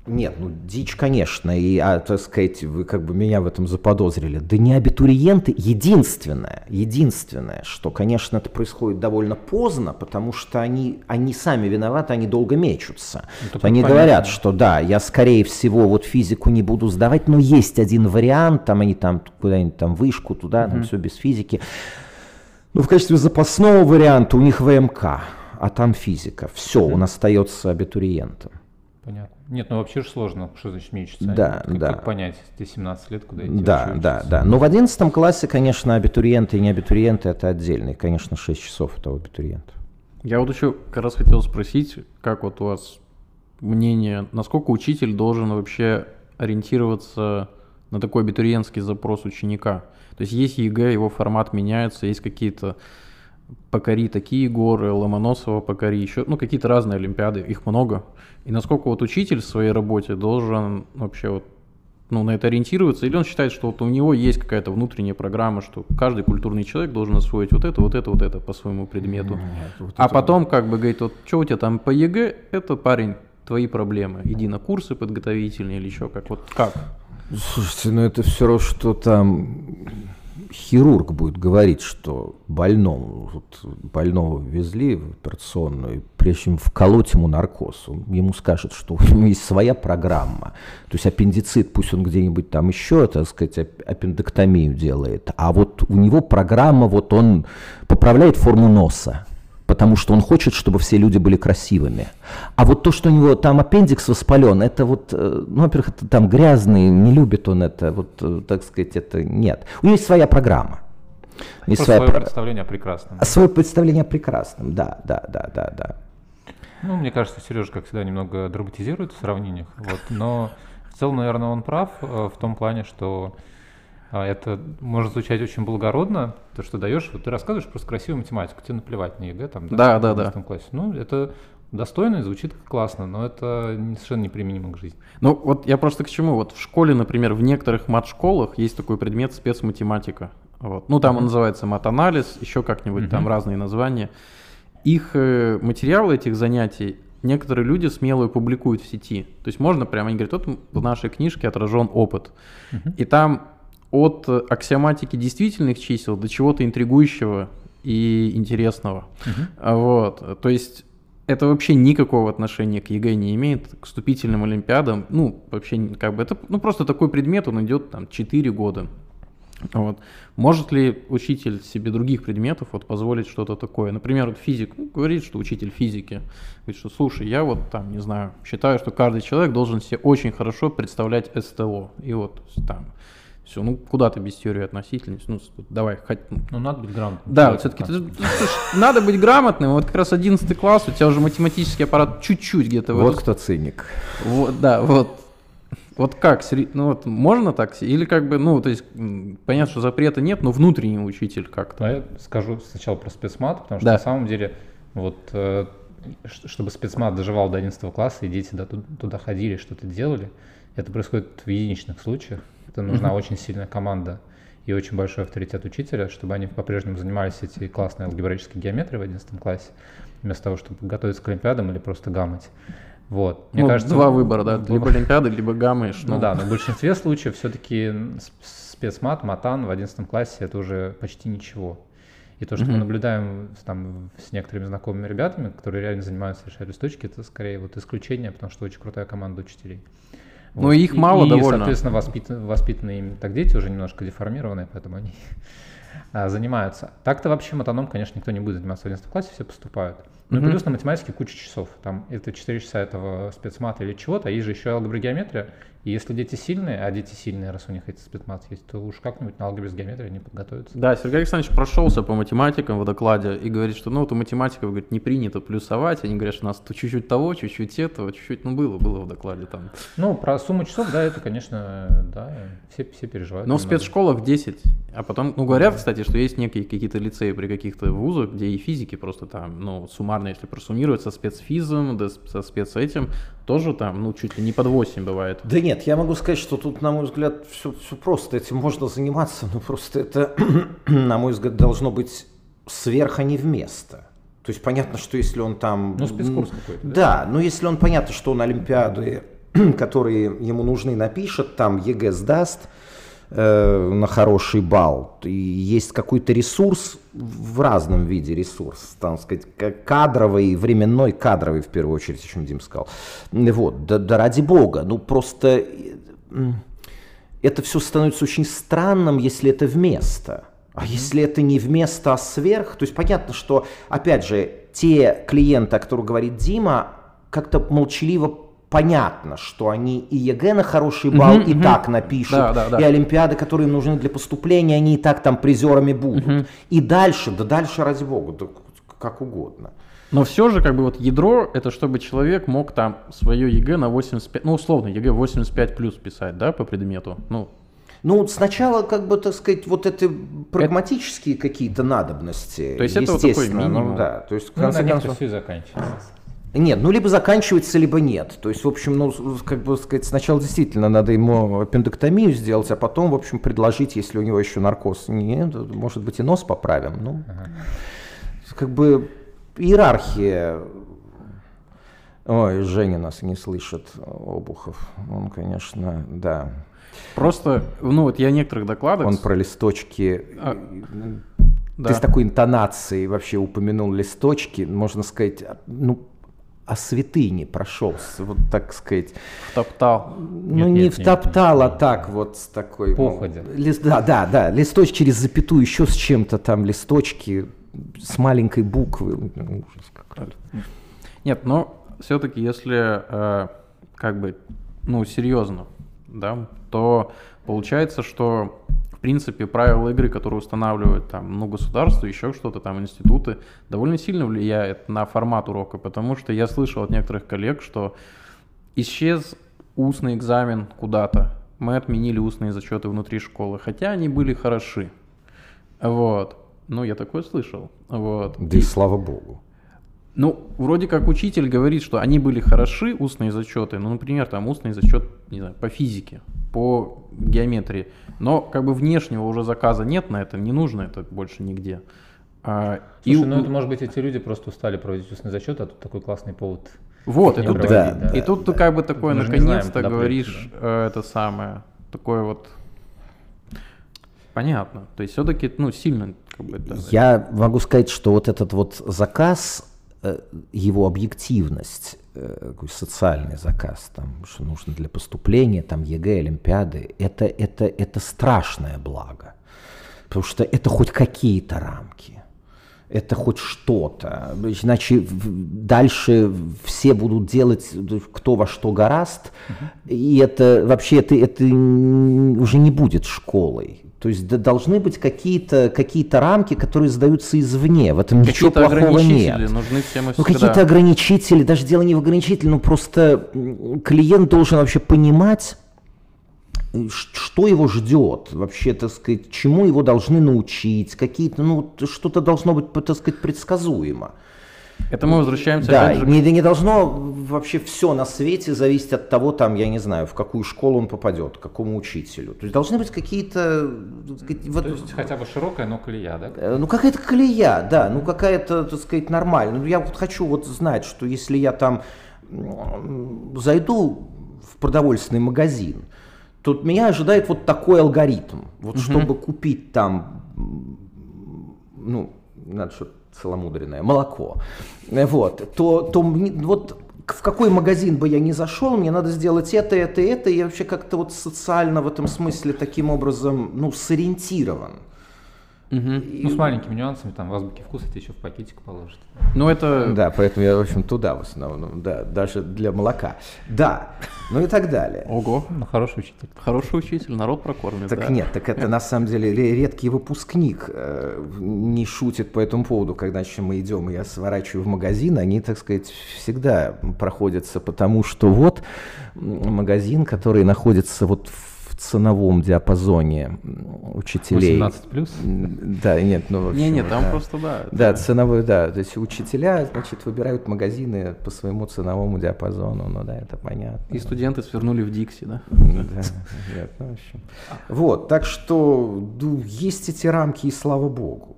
Нет, ну дичь, конечно, и, а, так сказать, вы как бы меня в этом заподозрили. Да не абитуриенты, единственное, единственное, что, конечно, это происходит довольно поздно, потому что они, они сами виноваты, они долго мечутся. Ну, они понятно. говорят, что да, я скорее всего вот физику не буду сдавать, но есть один вариант, там они там куда-нибудь там вышку туда, угу. там все без физики. Ну, в качестве запасного варианта у них ВМК, а там физика. Все, угу. он остается абитуриентом. Понятно. Нет, ну вообще же сложно, что значит мечется. Да, как, да. Как понять, ты 17 лет, куда идти? Да, да, да. Но в 11 классе, конечно, абитуриенты и не абитуриенты это отдельные. Конечно, 6 часов это абитуриент. Я вот еще как раз хотел спросить, как вот у вас мнение, насколько учитель должен вообще ориентироваться на такой абитуриентский запрос ученика? То есть есть ЕГЭ, его формат меняется, есть какие-то покори такие горы, Ломоносова покори, еще, ну, какие-то разные олимпиады, их много. И насколько вот учитель в своей работе должен вообще вот ну, на это ориентироваться, или он считает, что вот у него есть какая-то внутренняя программа, что каждый культурный человек должен освоить вот это, вот это, вот это по своему предмету. Нет, вот а потом как бы говорит, вот что у тебя там по ЕГЭ, это парень, твои проблемы. Иди на курсы подготовительные или еще как. Вот как? Слушайте, ну это все равно, что там хирург будет говорить, что больному, вот больного везли в операционную, прежде чем вколоть ему наркоз, он ему скажет, что у него есть своя программа. То есть аппендицит, пусть он где-нибудь там еще, так сказать, аппендэктомию делает, а вот у него программа, вот он поправляет форму носа, потому что он хочет, чтобы все люди были красивыми. А вот то, что у него там аппендикс воспален, это вот, э, ну, во-первых, это там грязный, не любит он это, вот, э, так сказать, это нет. У него есть своя программа. Есть свое про... представление о прекрасном. Свое представление о прекрасном, да, да, да, да, да. Ну, мне кажется, Сережа, как всегда, немного драматизирует в сравнениях, вот, но в целом, наверное, он прав э, в том плане, что а, это может звучать очень благородно, то, что даешь, вот ты рассказываешь просто красивую математику, тебе наплевать на ЕГЭ там, да, да, да, да. классе. Ну, это достойно и звучит классно, но это совершенно неприменимо к жизни. Ну, вот я просто к чему, вот в школе, например, в некоторых мат-школах есть такой предмет спецматематика, вот. ну, там он называется мат-анализ, еще как-нибудь, mm-hmm. там разные названия. Их э, материалы этих занятий некоторые люди смело публикуют в сети. То есть можно прямо, они говорят, вот в нашей книжке отражен опыт. Uh-huh. И там от аксиоматики действительных чисел до чего-то интригующего и интересного. Uh-huh. Вот. То есть это вообще никакого отношения к ЕГЭ не имеет, к вступительным олимпиадам. Ну, вообще, как бы, это ну, просто такой предмет, он идет там 4 года. Вот. Может ли учитель себе других предметов вот, позволить что-то такое? Например, вот физик ну, говорит, что учитель физики говорит, что слушай, я вот там, не знаю, считаю, что каждый человек должен себе очень хорошо представлять СТО. И вот там все, ну куда ты без теории относительности? Ну, давай, хоть... Ну, ну надо быть грамотным. Да, вот все-таки надо быть грамотным. Вот как раз 11 класс, у тебя уже математический аппарат чуть-чуть где-то... Вот кто циник. Вот, да, вот. Вот как, ну вот можно так, или как бы, ну, то есть, понятно, что запрета нет, но внутренний учитель как-то. А я скажу сначала про спецмат, потому что да. на самом деле, вот, э, чтобы спецмат доживал до 11 класса, и дети туда ходили, что-то делали, это происходит в единичных случаях. Это нужна mm-hmm. очень сильная команда и очень большой авторитет учителя, чтобы они по-прежнему занимались этой классной алгебраической геометрией в 11 классе, вместо того, чтобы готовиться к олимпиадам или просто гамать. Вот. Мне ну, кажется, два выбора, да, либо Олимпиады, либо гаммы. Ну, ну да, но в большинстве случаев все-таки спецмат, матан в 11 классе это уже почти ничего. И то, что mm-hmm. мы наблюдаем там, с некоторыми знакомыми ребятами, которые реально занимаются решать листочки, это скорее вот исключение, потому что очень крутая команда учителей. Вот. Но их мало и, довольно. И, соответственно, воспитаны, воспитанные им так дети уже немножко деформированные, поэтому они а, занимаются. Так-то вообще матаном, конечно, никто не будет заниматься в 11 классе, все поступают. Ну mm-hmm. плюс на математике куча часов. Там это 4 часа этого спецмата или чего-то, а есть же еще алгебра геометрия. И если дети сильные, а дети сильные, раз у них эти спецмат есть, то уж как-нибудь на алгебре с геометрией не подготовятся. Да, Сергей Александрович прошелся по математикам в докладе и говорит, что ну вот у математиков говорит, не принято плюсовать. Они говорят, что у нас то чуть-чуть того, чуть-чуть этого, чуть-чуть, ну было, было в докладе там. Ну, про сумму часов, да, это, конечно, да, все, все переживают. Но в спецшколах 10. А потом, ну, говорят, кстати, что есть некие какие-то лицеи при каких-то вузах, где и физики просто там, ну, суммарно, если просуммировать со спецфизом, да, со спец этим, тоже там, ну, чуть ли не под 8 бывает. Да нет, я могу сказать, что тут, на мой взгляд, все, все просто. Этим можно заниматься, но просто это, на мой взгляд, должно быть сверх, а не вместо. То есть понятно, что если он там... Ну, спецкурс какой-то. Да, да, но если он, понятно, что он Олимпиады, которые ему нужны, напишет, там ЕГЭ сдаст, Э, на хороший балл. И есть какой-то ресурс в разном виде ресурс, там сказать, кадровый, временной, кадровый в первую очередь, о чем Дима сказал. Вот, да, да ради бога, ну просто это все становится очень странным, если это вместо. А если это не вместо, а сверх, то есть понятно, что, опять же, те клиенты, о которых говорит Дима, как-то молчаливо понятно, что они и ЕГЭ на хороший балл uh-huh, и uh-huh. так напишут, да, да, да. и Олимпиады, которые им нужны для поступления, они и так там призерами будут. Uh-huh. И дальше, да дальше, ради бога, да как угодно. Но все же, как бы вот ядро, это чтобы человек мог там свое ЕГЭ на 85, ну условно, ЕГЭ 85 плюс писать, да, по предмету, ну. Ну, сначала, как бы, так сказать, вот это прагматические это... какие-то надобности. То есть это вот такой минимум. Ну, да, то есть, в ну, конце ну, концов... все заканчивается. Нет, ну либо заканчивается, либо нет. То есть, в общем, ну, как бы сказать, сначала действительно надо ему аппендэктомию сделать, а потом, в общем, предложить, если у него еще наркоз нет, может быть, и нос поправим. Ну, ага. как бы иерархия. Ой, Женя нас не слышит, Обухов. Он, конечно, да. Просто, ну вот я некоторых докладах... Он про листочки... А, Ты да. с такой интонацией вообще упомянул листочки, можно сказать, ну, о святыне прошелся, вот так сказать. Втоптал. Ну, нет, не нет, втоптал, нет, а так вот с такой... Походя. Ну, лист, да, да, да, листочки через запятую, еще с чем-то там, листочки с маленькой буквы. Ужас какой Нет, но все-таки если э, как бы, ну, серьезно, да, то получается, что в принципе, правила игры, которые устанавливают там, ну, государство, еще что-то, там, институты, довольно сильно влияет на формат урока, потому что я слышал от некоторых коллег, что исчез устный экзамен куда-то, мы отменили устные зачеты внутри школы, хотя они были хороши. Вот. Ну, я такое слышал. Вот. Да и, и слава богу. Ну, вроде как учитель говорит, что они были хороши, устные зачеты, ну, например, там устный зачет, не знаю, по физике, по геометрии, но как бы внешнего уже заказа нет на это, не нужно это больше нигде. А, Слушай, и, ну это может быть эти люди просто устали проводить устный зачет, а тут такой классный повод. Вот, и тут, да, да, и тут да, ты как бы такое наконец-то говоришь да. Э, это самое, такое вот понятно. То есть все-таки ну сильно как бы это... Я могу сказать, что вот этот вот заказ его объективность, э, социальный заказ, там, что нужно для поступления, там, ЕГЭ, Олимпиады, это, это, это страшное благо. Потому что это хоть какие-то рамки, это хоть что-то. Иначе дальше все будут делать кто во что гораст, угу. и это вообще это, это уже не будет школой. То есть да, должны быть какие-то какие рамки, которые задаются извне. В этом ничего плохого нет. Нужны всем ну, какие-то ограничители, даже дело не в ограничителе, но просто клиент должен вообще понимать, что его ждет, вообще, так сказать, чему его должны научить, какие-то, ну, что-то должно быть, так сказать, предсказуемо. Это мы возвращаемся да, опять же. Не, не должно вообще все на свете зависеть от того, там, я не знаю, в какую школу он попадет, к какому учителю. То есть должны быть какие-то... Вот, То есть хотя бы широкая, но колея, да? Э, ну какая-то колея, да, ну какая-то, так сказать, нормальная. Ну я вот хочу вот знать, что если я там зайду в продовольственный магазин, то меня ожидает вот такой алгоритм. Вот угу. чтобы купить там, ну, надо что-то целомудренное, молоко, вот, то, то вот в какой магазин бы я ни зашел, мне надо сделать это, это, это, и я вообще как-то вот социально в этом смысле таким образом, ну, сориентирован. Угу. И... Ну, с маленькими нюансами, там, в азбуке вкуса тебе еще в пакетик положат. Ну, это... Да, поэтому я, в общем, туда в основном, да, даже для молока. Да, ну и так далее. Ого, ну, хороший учитель. Хороший учитель, народ прокормит, Так да. нет, так это на самом деле редкий выпускник э, не шутит по этому поводу, когда мы идем, и я сворачиваю в магазин, они, так сказать, всегда проходятся, потому что вот магазин, который находится вот в ценовом диапазоне учителей. 18 плюс? Да, нет, ну Не, нет, там да. просто да. Да, ценовой, да. То есть учителя, значит, выбирают магазины по своему ценовому диапазону, ну да, это понятно. И студенты свернули в Дикси, да? Да, нет, ну, в общем. Вот, так что ну, есть эти рамки, и слава богу.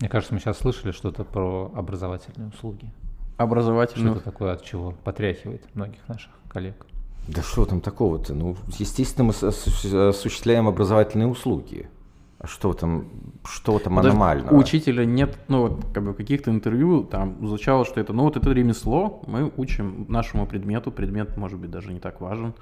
Мне кажется, мы сейчас слышали что-то про образовательные услуги. Образовательные? Что-то такое, от чего потряхивает многих наших коллег. Да что там такого-то? Ну, естественно, мы осуществляем образовательные услуги. А что там, что там Подожди, аномального? У учителя нет, ну вот как бы каких-то интервью там звучало, что это, ну вот это ремесло, мы учим нашему предмету, предмет может быть даже не так важен,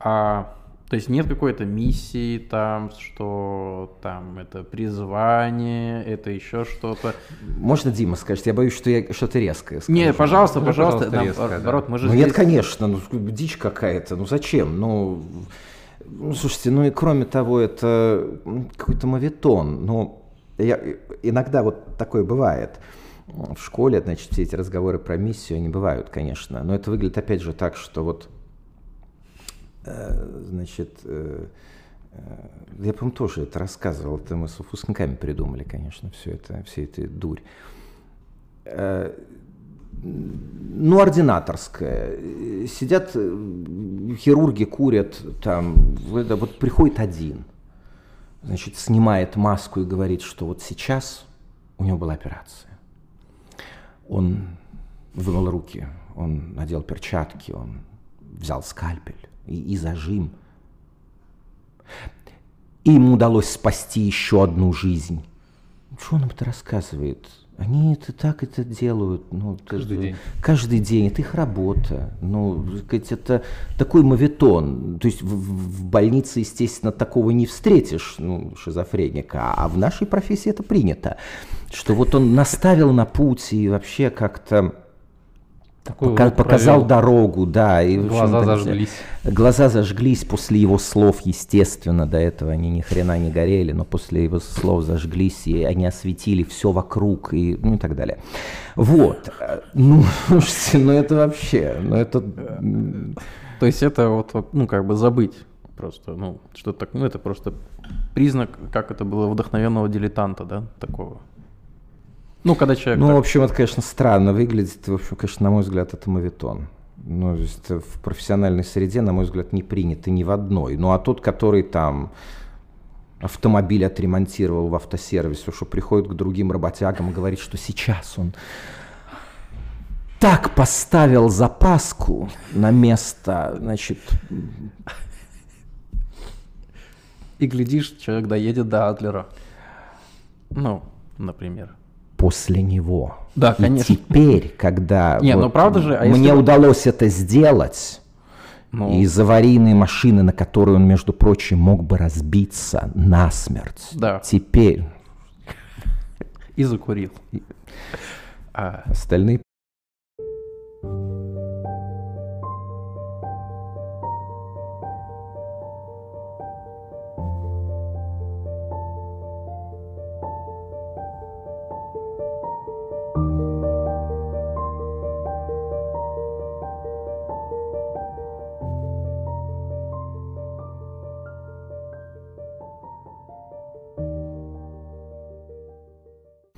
а то есть нет какой-то миссии там, что там это призвание, это еще что-то. Можно Дима скажет? Я боюсь, что я что-то резкое скажу. Не, пожалуйста, ну, пожалуйста. пожалуйста резко, наоборот, да. мы же ну здесь... нет, конечно, ну дичь какая-то, ну зачем? Ну, ну слушайте, ну и кроме того, это какой-то мавитон. Ну, я, иногда вот такое бывает в школе, значит, все эти разговоры про миссию, они бывают, конечно, но это выглядит опять же так, что вот значит, э, э, я, по-моему, тоже это рассказывал, это мы с выпускниками придумали, конечно, все это, все это дурь. Ну, ординаторская. Сидят хирурги, курят, там, вот приходит один, значит, снимает маску и говорит, что вот сейчас у него была операция. Он вымыл руки, он надел перчатки, он взял скальпель и, и зажим. И им удалось спасти еще одну жизнь. Что он это рассказывает? Они это так это делают. Ну, каждый это, день. Каждый день. Это их работа. Ну, это такой мавитон. То есть в, в больнице, естественно, такого не встретишь, ну, шизофреника. А в нашей профессии это принято. Что вот он наставил на путь и вообще как-то Такой Пока- показал провел. дорогу, да. И, Глаза зажглись. Глаза зажглись после его слов, естественно, до этого они ни хрена не горели, но после его слов зажглись, и они осветили все вокруг, и, ну, и так далее. Вот. Э, Ну, слушайте, ну это вообще, ну это... То есть это вот, вот, ну, как бы забыть просто, ну, что так, ну, это просто признак, как это было, вдохновенного дилетанта, да, такого. Ну, когда человек... Ну, в так- общем, это, конечно, странно выглядит. В общем, конечно, на мой взгляд, это мавитон. Ну, то есть э, в профессиональной среде, на мой взгляд, не принято ни в одной. Ну, а тот, который там автомобиль отремонтировал в автосервисе, что приходит к другим работягам и говорит, что сейчас он так поставил запаску на место, значит, И глядишь, человек доедет до Адлера. Ну, например. После него. Да, И конечно. теперь, когда Не, ну вот правда же, а мне если- удалось это сделать, Ну, из аварийной машины, на которой он, между прочим, мог бы разбиться насмерть. Да. Теперь и закурил. А, остальные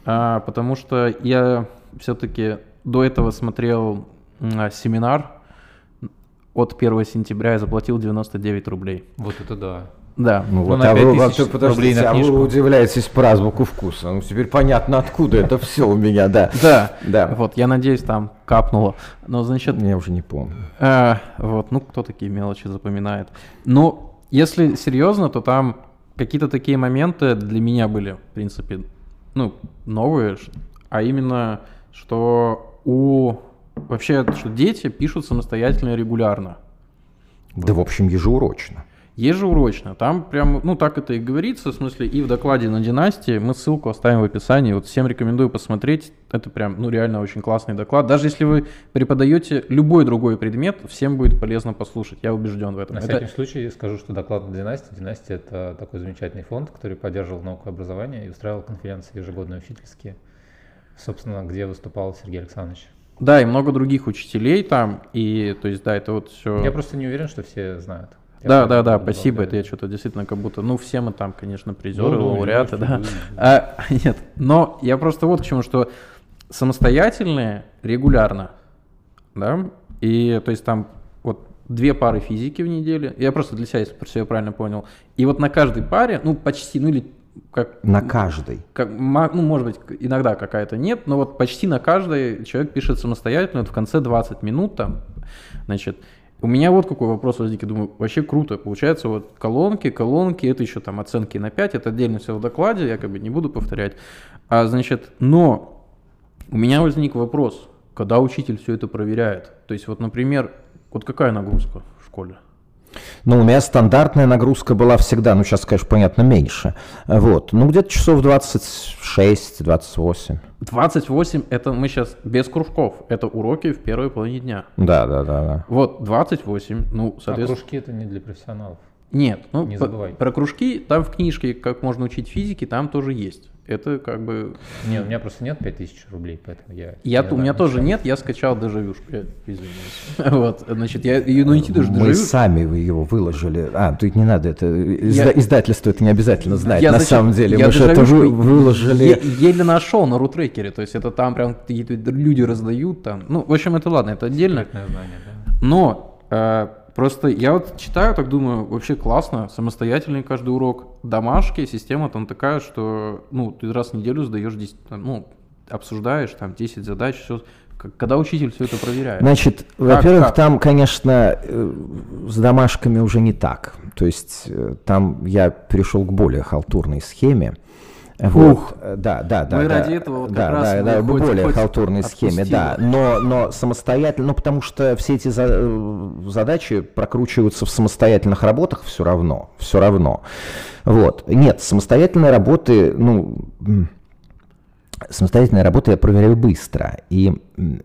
а, потому что я все-таки до этого смотрел а, семинар от 1 сентября я заплатил 99 рублей. Вот это да. Да. Ну, Ну, вот, на а 5 вы, вот, подождите, рублей на а вы книжку. удивляетесь по азбуку вкуса. Ну, теперь понятно, откуда это все у меня, да. Да. Да. Вот, я надеюсь, там капнуло. Но, значит, Я уже не помню. А, вот, ну кто такие мелочи запоминает. Но если серьезно, то там какие-то такие моменты для меня были, в принципе, ну, новые, а именно, что у вообще, что дети пишут самостоятельно и регулярно. Да, в общем, ежеурочно. Ежеурочно. Там прям, ну так это и говорится, в смысле, и в докладе на династии, мы ссылку оставим в описании, вот всем рекомендую посмотреть, это прям, ну реально очень классный доклад. Даже если вы преподаете любой другой предмет, всем будет полезно послушать, я убежден в этом. На Это- всякий случай скажу, что доклад на династии. Династия это такой замечательный фонд, который поддерживал науку и образование и устраивал конференции ежегодные учительские, собственно, где выступал Сергей Александрович. Да, и много других учителей там, и то есть, да, это вот все... Я просто не уверен, что все знают. Да, да, да, спасибо. Это я что-то действительно как будто, ну, все мы там, конечно, призеры, Ну, лауреаты, да. А, нет, но я просто вот к чему, что самостоятельные регулярно, да, и то есть там вот две пары физики в неделю, я просто для себя, если все я правильно понял, и вот на каждой паре, ну, почти, ну, или как На каждой. как, ну, может быть, иногда какая-то нет, но вот почти на каждой человек пишет самостоятельно, вот в конце 20 минут там, значит, у меня вот какой вопрос возник, я думаю, вообще круто, получается, вот колонки, колонки, это еще там оценки на 5, это отдельно все в докладе, я как бы не буду повторять, а, значит, но у меня возник вопрос, когда учитель все это проверяет, то есть вот, например, вот какая нагрузка в школе? Ну, у меня стандартная нагрузка была всегда, ну, сейчас, конечно, понятно, меньше. Вот. Ну, где-то часов 26-28. 28 это мы сейчас без кружков, это уроки в первой половине дня. Да, да, да, да. Вот, 28, ну, А соответственно... кружки это не для профессионалов. Нет, ну, Не забывай. про кружки, там в книжке, как можно учить физике, там тоже есть. Это как бы... Не, у меня просто нет 5000 рублей, поэтому я... Я, у меня тоже нет, я скачал дежавюшку, я извиняюсь. Вот, значит, я ее найти даже Мы сами его выложили. А, тут не надо это. изда- Издательство это не обязательно знать. На самом деле. Мы же это выложили. еле нашел на рутрекере, то есть это там прям какие-то люди раздают там. Ну, в общем, это ладно, это отдельно. Но э, просто я вот читаю, так думаю, вообще классно, самостоятельный каждый урок. Домашки, система там такая, что ну, ты раз в неделю сдаешь 10, там, ну, обсуждаешь там 10 задач, все. Когда учитель все это проверяет? Значит, во-первых, там, конечно, э, с домашками уже не так. То есть э, там я перешел к более халтурной схеме. Вот. Э, Да, да, да. Мы да, ради этого вот да, как раз да, мы да, хоть- более хоть халтурной схеме, да. Но, но самостоятельно, ну потому что все эти за- э, задачи прокручиваются в самостоятельных работах все равно, все равно. Вот. Нет, самостоятельные работы, ну, Самостоятельная работа я проверяю быстро. И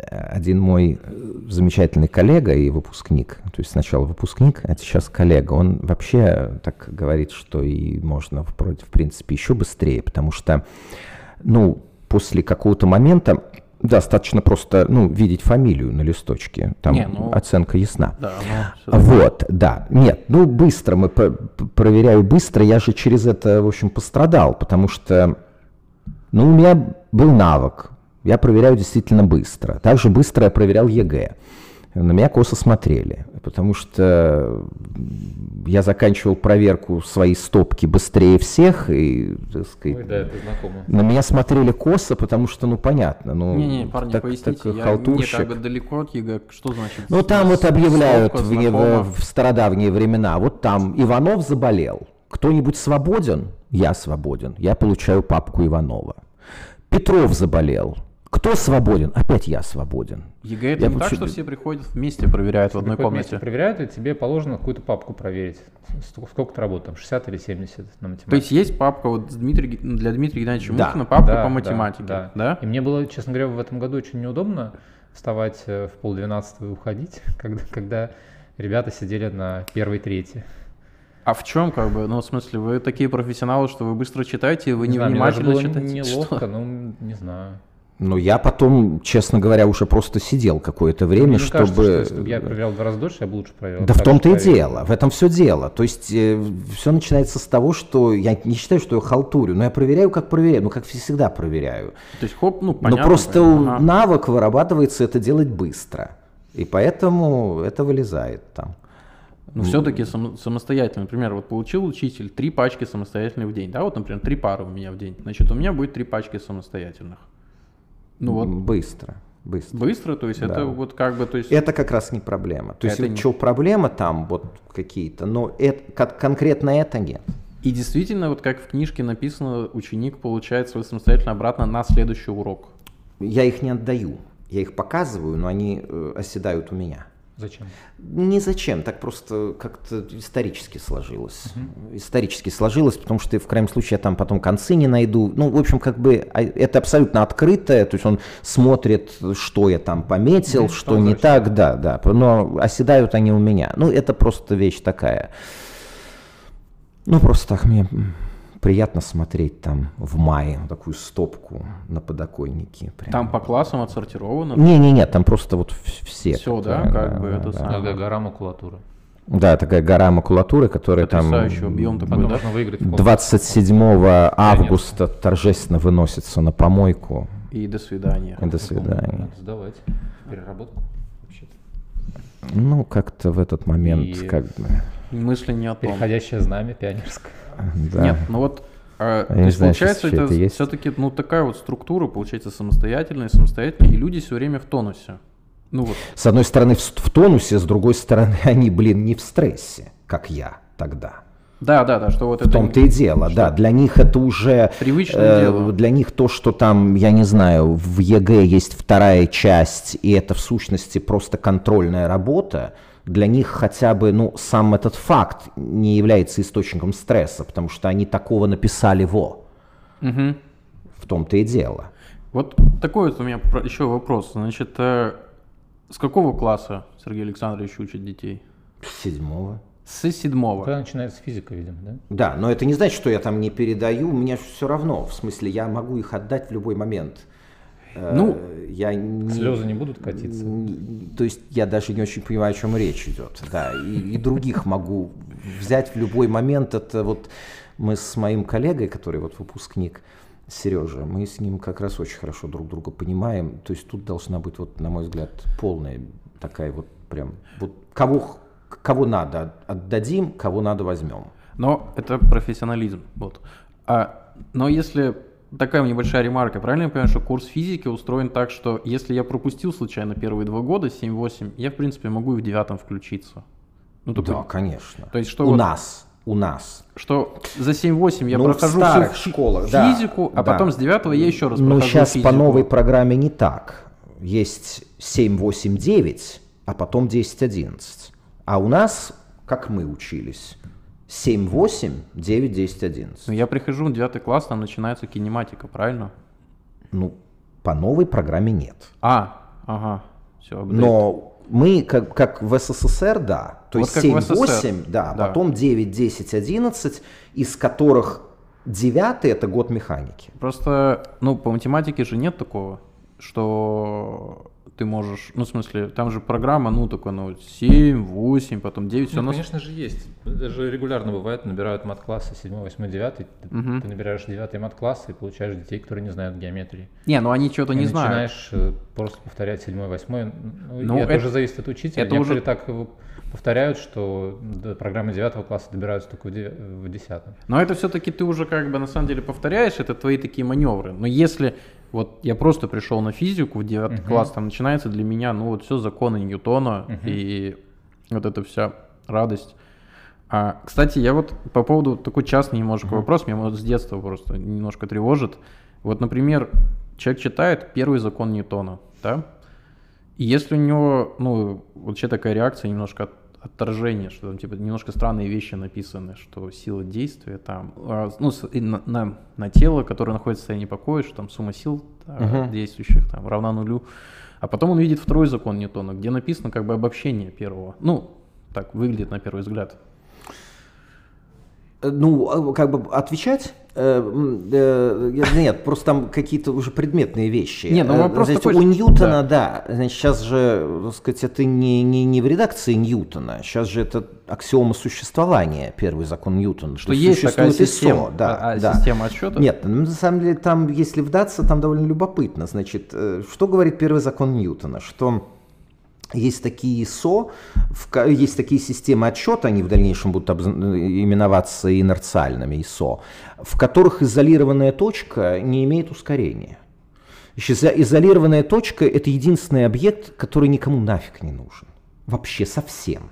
один мой э, замечательный коллега и выпускник, то есть сначала выпускник, а сейчас коллега, он вообще так говорит, что и можно вроде, в принципе, еще быстрее, потому что, ну, после какого-то момента достаточно просто, ну, видеть фамилию на листочке, там Не, ну, оценка ясна. Да, ну, вот, да. Нет, ну, быстро мы проверяю быстро, я же через это, в общем, пострадал, потому что ну, у меня был навык. Я проверяю действительно быстро. Также быстро я проверял ЕГЭ. На меня косо смотрели, потому что я заканчивал проверку своей стопки быстрее всех, и, так сказать, Ой, да, это знакомо. на меня смотрели косо, потому что, ну, понятно, ну, не, не, парни, так, поясните, так, я халтурщик. не как бы далеко от ЕГЭ, что значит? Ну, там вот объявляют в, в, в стародавние времена, вот там Иванов заболел, кто-нибудь свободен? Я свободен, я получаю папку Иванова. Петров заболел. Кто свободен? Опять я свободен. ЕГЭ это я не получу... так, что все приходят вместе, проверяют все в одной комнате? Вместе проверяют, и тебе положено какую-то папку проверить. Сколько ты работал, там 60 или 70 на математике? То есть есть папка вот Дмитрия, для Дмитрия Геннадьевича да. Мухина, папка да, по математике, да, да. да? И мне было, честно говоря, в этом году очень неудобно вставать э, в полдвенадцатого и уходить, когда, когда ребята сидели на первой трети. А в чем, как бы, ну, в смысле, вы такие профессионалы, что вы быстро читаете, вы не невнимательно было читаете? неловко, что? ну, не знаю. Ну, я потом, честно говоря, уже просто сидел какое-то время, Мне чтобы... Кажется, что если бы я проверял два раза дольше, я бы лучше проверял. Да в том-то и дело, в этом все дело. То есть э, все начинается с того, что я не считаю, что я халтурю, но я проверяю, как проверяю, ну, как всегда проверяю. То есть, хоп, ну, понятно. Но просто ага. навык вырабатывается это делать быстро. И поэтому это вылезает там. Но все-таки сам, самостоятельно, например, вот получил учитель три пачки самостоятельных в день, да, вот, например, три пары у меня в день, значит, у меня будет три пачки самостоятельных. Ну вот. Быстро. Быстро. Быстро, то есть да. это вот как бы, то есть... Это как раз не проблема. То есть, не... что проблема там вот какие-то, но это, конкретно это нет. И действительно, вот как в книжке написано, ученик получает свой самостоятельно обратно на следующий урок. Я их не отдаю. Я их показываю, но они э, оседают у меня. Зачем? Не зачем, так просто как-то исторически сложилось. Угу. Исторически сложилось, потому что в крайнем случае я там потом концы не найду. Ну, в общем, как бы а, это абсолютно открытое, то есть он смотрит, что я там пометил, угу, что не так, да, да. Но оседают они у меня. Ну, это просто вещь такая. Ну, просто так мне приятно смотреть там в мае такую стопку на подоконнике. Прям. Там по классам отсортировано? Не-не-не, там просто вот все. Все, да, как да, бы да, это да. Такая гора макулатуры. Да, такая гора макулатуры, которая там объем такой, да? 27 августа торжественно выносится на помойку. И до свидания. И до свидания. Надо сдавать переработку вообще-то. Ну, как-то в этот момент и как бы... Мысли не о том. Переходящее знамя пионерское. Да. Нет, ну вот а, то есть, знаю, получается, это, это все-таки ну, такая вот структура, получается, самостоятельная, самостоятельная, и люди все время в тонусе. Ну, вот. С одной стороны в, в тонусе, с другой стороны они, блин, не в стрессе, как я тогда. Да, да, да, что вот в это... В том-то и дело, что... да. Для них это уже... Привычное э, дело. Для них то, что там, я не знаю, в ЕГЭ есть вторая часть, и это в сущности просто контрольная работа, для них хотя бы ну, сам этот факт не является источником стресса, потому что они такого написали во. Угу. В том-то и дело. Вот такой вот у меня еще вопрос. Значит, э, с какого класса Сергей Александрович учит детей? С седьмого. С седьмого. Когда начинается физика, видимо, да? Да, но это не значит, что я там не передаю. Мне все равно. В смысле, я могу их отдать в любой момент. Э, ну, я не, слезы не будут катиться. То есть я даже не очень понимаю, о чем речь идет. Да, и, и других могу взять в любой момент. Это вот мы с моим коллегой, который вот выпускник, Сережа, мы с ним как раз очень хорошо друг друга понимаем. То есть тут должна быть, вот, на мой взгляд, полная такая вот прям, вот кого, кого надо отдадим, кого надо возьмем. Но это профессионализм. Вот. А, но если такая небольшая ремарка. Правильно я понимаю, что курс физики устроен так, что если я пропустил случайно первые два года, 7-8, я, в принципе, могу и в девятом включиться? Ну, такой, да, конечно. То есть, что у вот, нас, у нас. Что за 7-8 я ну, прохожу в всю школах, физику, да, а потом да. с 9 я еще раз Но прохожу сейчас физику. по новой программе не так. Есть 7-8-9, а потом 10-11. А у нас, как мы учились, 7, 8, 9, 10, 11. Ну, я прихожу в 9 класс, там начинается кинематика, правильно? Ну, по новой программе нет. А, ага, все. Но мы, как, как в СССР, да. То Вот есть как 7, в СССР. 8, да, Да. потом 9, 10, 11, из которых 9 это год механики. Просто, ну, по математике же нет такого, что ты можешь, ну, в смысле, там же программа, ну, такой, ну, 7, 8, потом 9, все Ну, конечно же, есть. Даже регулярно бывает, набирают мат-классы 7, 8, 9. Ты, Мгм. ты набираешь 9 мат-классы и получаешь детей, которые не знают геометрии. Не, ну они что-то И не знают. начинаешь э, просто повторять 7, 8. Ну, Ну, это, это- уже зависит от учителя. это Некоторые уже- так повторяют, что программы 9 класса добираются только в 10. Но это все-таки ты уже как бы на самом деле повторяешь, это твои такие маневры. Но если вот я просто пришел на физику в 9 Мгм. класс, там начинается для меня, ну, вот все законы Ньютона Мгм. и вот эта вся радость. А, кстати, я вот по поводу такой частный немножко вопрос, меня вот с детства просто немножко тревожит. Вот, например, человек читает первый закон Ньютона, да? И если у него, ну, вообще такая реакция немножко от- отторжение, что там типа немножко странные вещи написаны, что сила действия там, а, ну, на, на, на тело, которое находится в состоянии покоя, что там сумма сил Мгм. действующих там равна нулю. А потом он видит второй закон Ньютона, где написано как бы обобщение первого. Ну, так выглядит на первый взгляд. Э, Ну, а, как бы отвечать? Э, э, Нет, просто там какие-то уже предметные вещи. Не, ну вопрос знаете, такой, у что- Ньютона, да. Значит, сейчас же, так сказать, это не, не, не в редакции Ньютона. Сейчас же это аксиома существования, первый закон Ньютона. Что есть такая существует система, ИСО, да, а- а да. система отсчета? Нет, ну, на самом деле там, если вдаться, там довольно любопытно. Значит, что говорит первый закон Ньютона? Что есть такие ко- есть такие системы отсчета, они в дальнейшем будут обз- именоваться инерциальными ИСО, в которых изолированная точка не имеет ускорения. Изолированная точка – это единственный объект, который никому нафиг не нужен. Вообще совсем.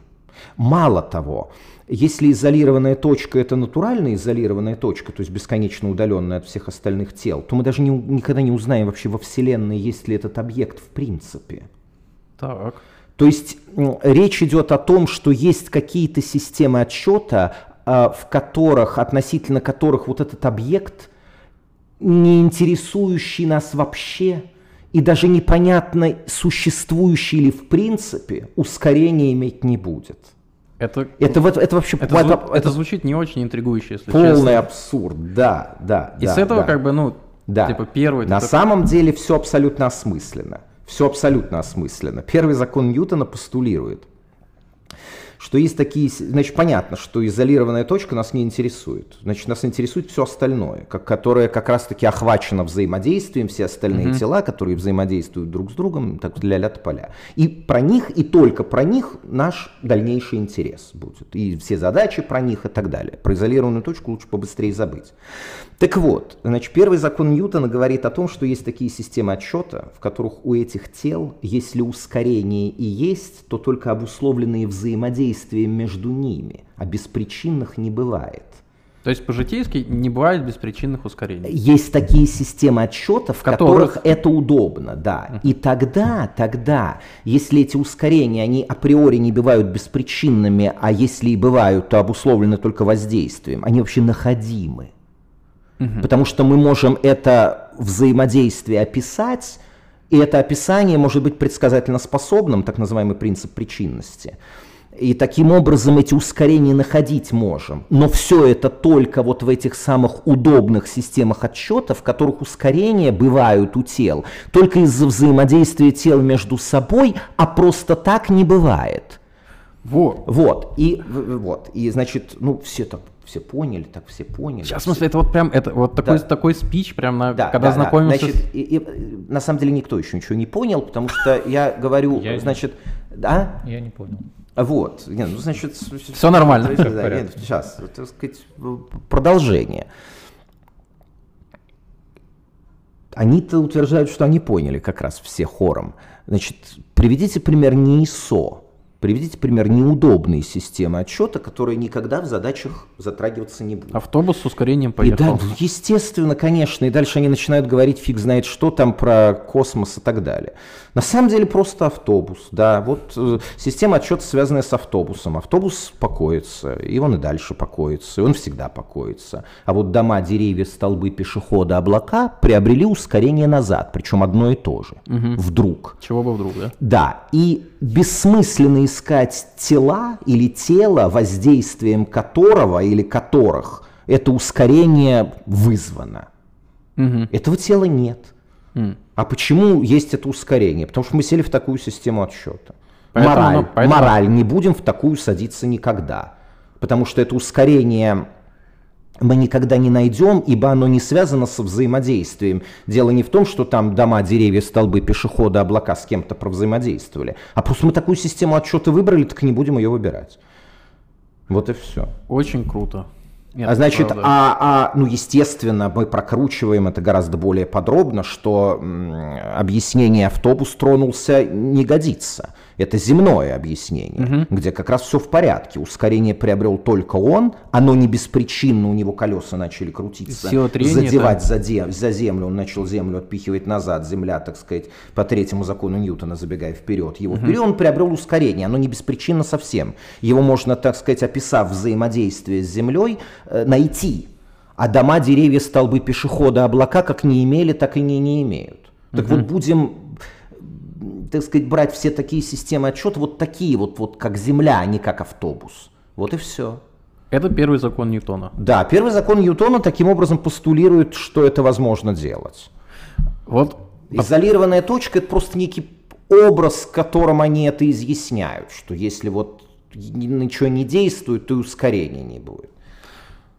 Мало того, если изолированная точка – это натуральная изолированная точка, то есть бесконечно удаленная от всех остальных тел, то мы даже не никогда не узнаем вообще во Вселенной, есть ли этот объект в принципе. Так. То есть речь идет о том, что есть какие-то системы отсчета, а, в которых, относительно которых вот этот объект, не интересующий нас вообще, и даже непонятно, существующий ли в принципе, ускорения иметь не будет. Это, Это, вот- это вообще это, это это звучит не очень интригующе, если полный честно. абсурд, да, да. И да, с этого да. как бы, ну, Да. типа первый... На такой- самом деле все абсолютно осмысленно. Все абсолютно осмысленно. Первый закон Ньютона постулирует, что есть такие... Значит, понятно, что изолированная точка нас не интересует. Значит, нас интересует все остальное, как, которое как раз-таки охвачено взаимодействием, все остальные тела, которые взаимодействуют друг с другом, так ля-ля поля. И про них, и только про них наш дальнейший интерес будет. И все задачи про них и так далее. Про изолированную точку лучше побыстрее забыть. Так вот, значит, первый закон Ньютона говорит о том, что есть такие системы отсчета, в которых у этих тел, если ускорение и есть, то только обусловленные взаимодействием между ними, а беспричинных не бывает. То есть по-житейски не бывает беспричинных ускорений. Есть такие системы отсчета, в которых- которых, это удобно, да. И тогда, тогда, если эти ускорения, они априори не бывают беспричинными, а если и бывают, то обусловлены только воздействием, они вообще находимы. Потому что мы можем это взаимодействие описать, и это описание может быть предсказательно способным, так называемый принцип причинности. И таким образом эти ускорения находить можем. Но все это только вот в этих самых удобных системах отсчета, в которых ускорения бывают у тел, только из-за взаимодействия тел между собой, а просто так не бывает. Во. Вот, и вот, и значит, ну все так, все поняли, так все поняли. Сейчас, в смысле, это вот прям, это вот такой, Да. такой спич, прям на, да, когда да, да. знакомился Значит, с... и- и, на самом деле никто еще ничего не понял, потому что я говорю, Я- значит, да, Я не понял. Вот, не, ну, значит, Всё нормально. Да, нет, сейчас, так сказать, продолжение. Они-то утверждают, что они поняли как раз все хором. Значит, приведите пример не ИСО, Приведите пример неудобной системы отчета, которая никогда в задачах затрагиваться не будет. Автобус с ускорением И поехал. да, естественно, конечно, и дальше они начинают говорить фиг знает что там про космос и так далее. На самом деле просто автобус, да, вот э, система отчета, связанная с автобусом. Автобус покоится, и он и дальше покоится, и он всегда покоится. А вот дома, деревья, столбы, пешеходы, облака приобрели ускорение назад, причем одно и то же. Вдруг. Чего бы вдруг, да? Да, и бессмысленно искать тела или тело, воздействием которого или которых это ускорение вызвано. Мгм. Этого тела нет. М. А почему есть это ускорение? Потому что мы сели в такую систему отсчета. Поэтому, мораль, ну, поэтому- мораль, не будем в такую садиться никогда. Потому что это ускорение мы никогда не найдем, ибо оно не связано со взаимодействием. Дело не в том, что там дома, деревья, столбы, пешеходы, облака с кем-то провзаимодействовали, а просто мы такую систему отчета выбрали, так не будем ее выбирать. Вот и все. Очень круто. Нет, А значит, правда. а, а, ну, естественно, мы прокручиваем это гораздо более подробно, что м, объяснение автобус тронулся не годится. Это земное объяснение, где как раз все в порядке. Ускорение приобрел только он, оно не беспричинно, у него колеса начали крутиться, трения, задевать за, де- за землю, он начал землю отпихивать назад, земля, так сказать, по третьему закону Ньютона, забегая вперед. Его вперед он приобрел ускорение, оно не беспричинно совсем. Его можно, так сказать, описав взаимодействие с землей, э, найти. А дома, деревья, столбы, пешеходы, облака как не имели, так и не, не имеют. Так вот будем так сказать, брать все такие системы отчета, вот такие вот, вот как Земля, а не как автобус. Вот и все. Это первый закон Ньютона. Да, первый закон Ньютона таким образом постулирует, что это возможно делать. Вот Изолированная точка – это просто некий образ, которым они это изъясняют, что если вот ни- ничего не действует, то и ускорения не будет.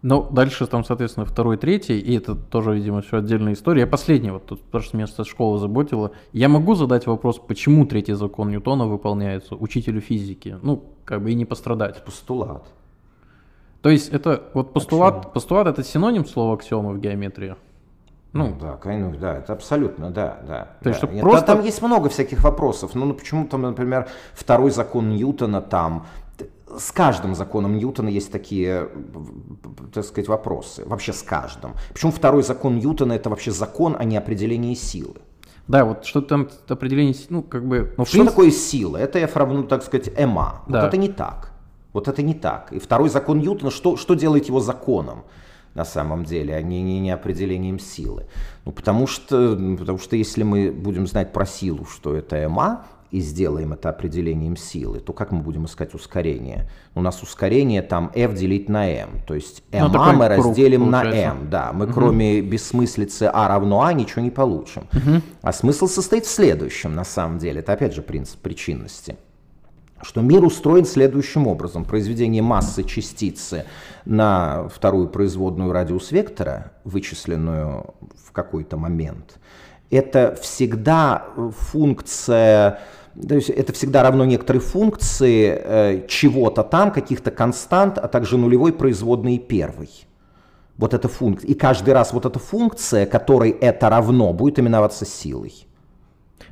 Ну, дальше там, соответственно, второй, третий, и это тоже, видимо, все отдельная история. Я последний, вот тут, потому что меня со школы заботило. Я могу задать вопрос, почему третий закон Ньютона выполняется учителю физики? Ну, как бы и не пострадать. Постулат. То есть это вот постулат, постулат это синоним слова аксиомы в геометрии? Ну, да, конечно, да, это абсолютно, да, да. То есть, да. Нет, просто- Там есть много всяких вопросов. Ну, ну, почему там, например, второй закон Ньютона там... С каждым законом Ньютона есть такие, в- так сказать, вопросы. Вообще с каждым. Почему второй закон Ньютона это вообще закон, а не определение силы? Да, вот что там определение, ну, как бы... Ну, Что принципе- такое сила? Это F равно, так сказать, ма. Да. Вот это не так. Вот это не так. И второй закон Ньютона, что, что делает его законом? на самом деле, а не, не, не определением силы. Ну, потому что, потому что если мы будем знать про силу, что это ма, и сделаем это определением силы, то как мы будем искать ускорение? У нас ускорение там f делить на m, то есть Ну, m мы разделим на получается. m, да, мы кроме бессмыслицы а равно а ничего не получим. А смысл состоит в следующем, на самом деле, это опять же принцип причинности что мир устроен следующим образом. Произведение массы частицы на вторую производную радиус вектора, вычисленную в какой-то момент, это всегда функция, то есть это всегда равно некоторой функции э, чего-то там, каких-то констант, а также нулевой производной первой. Вот эта функция. И каждый раз вот эта функция, которой это равно, будет именоваться силой.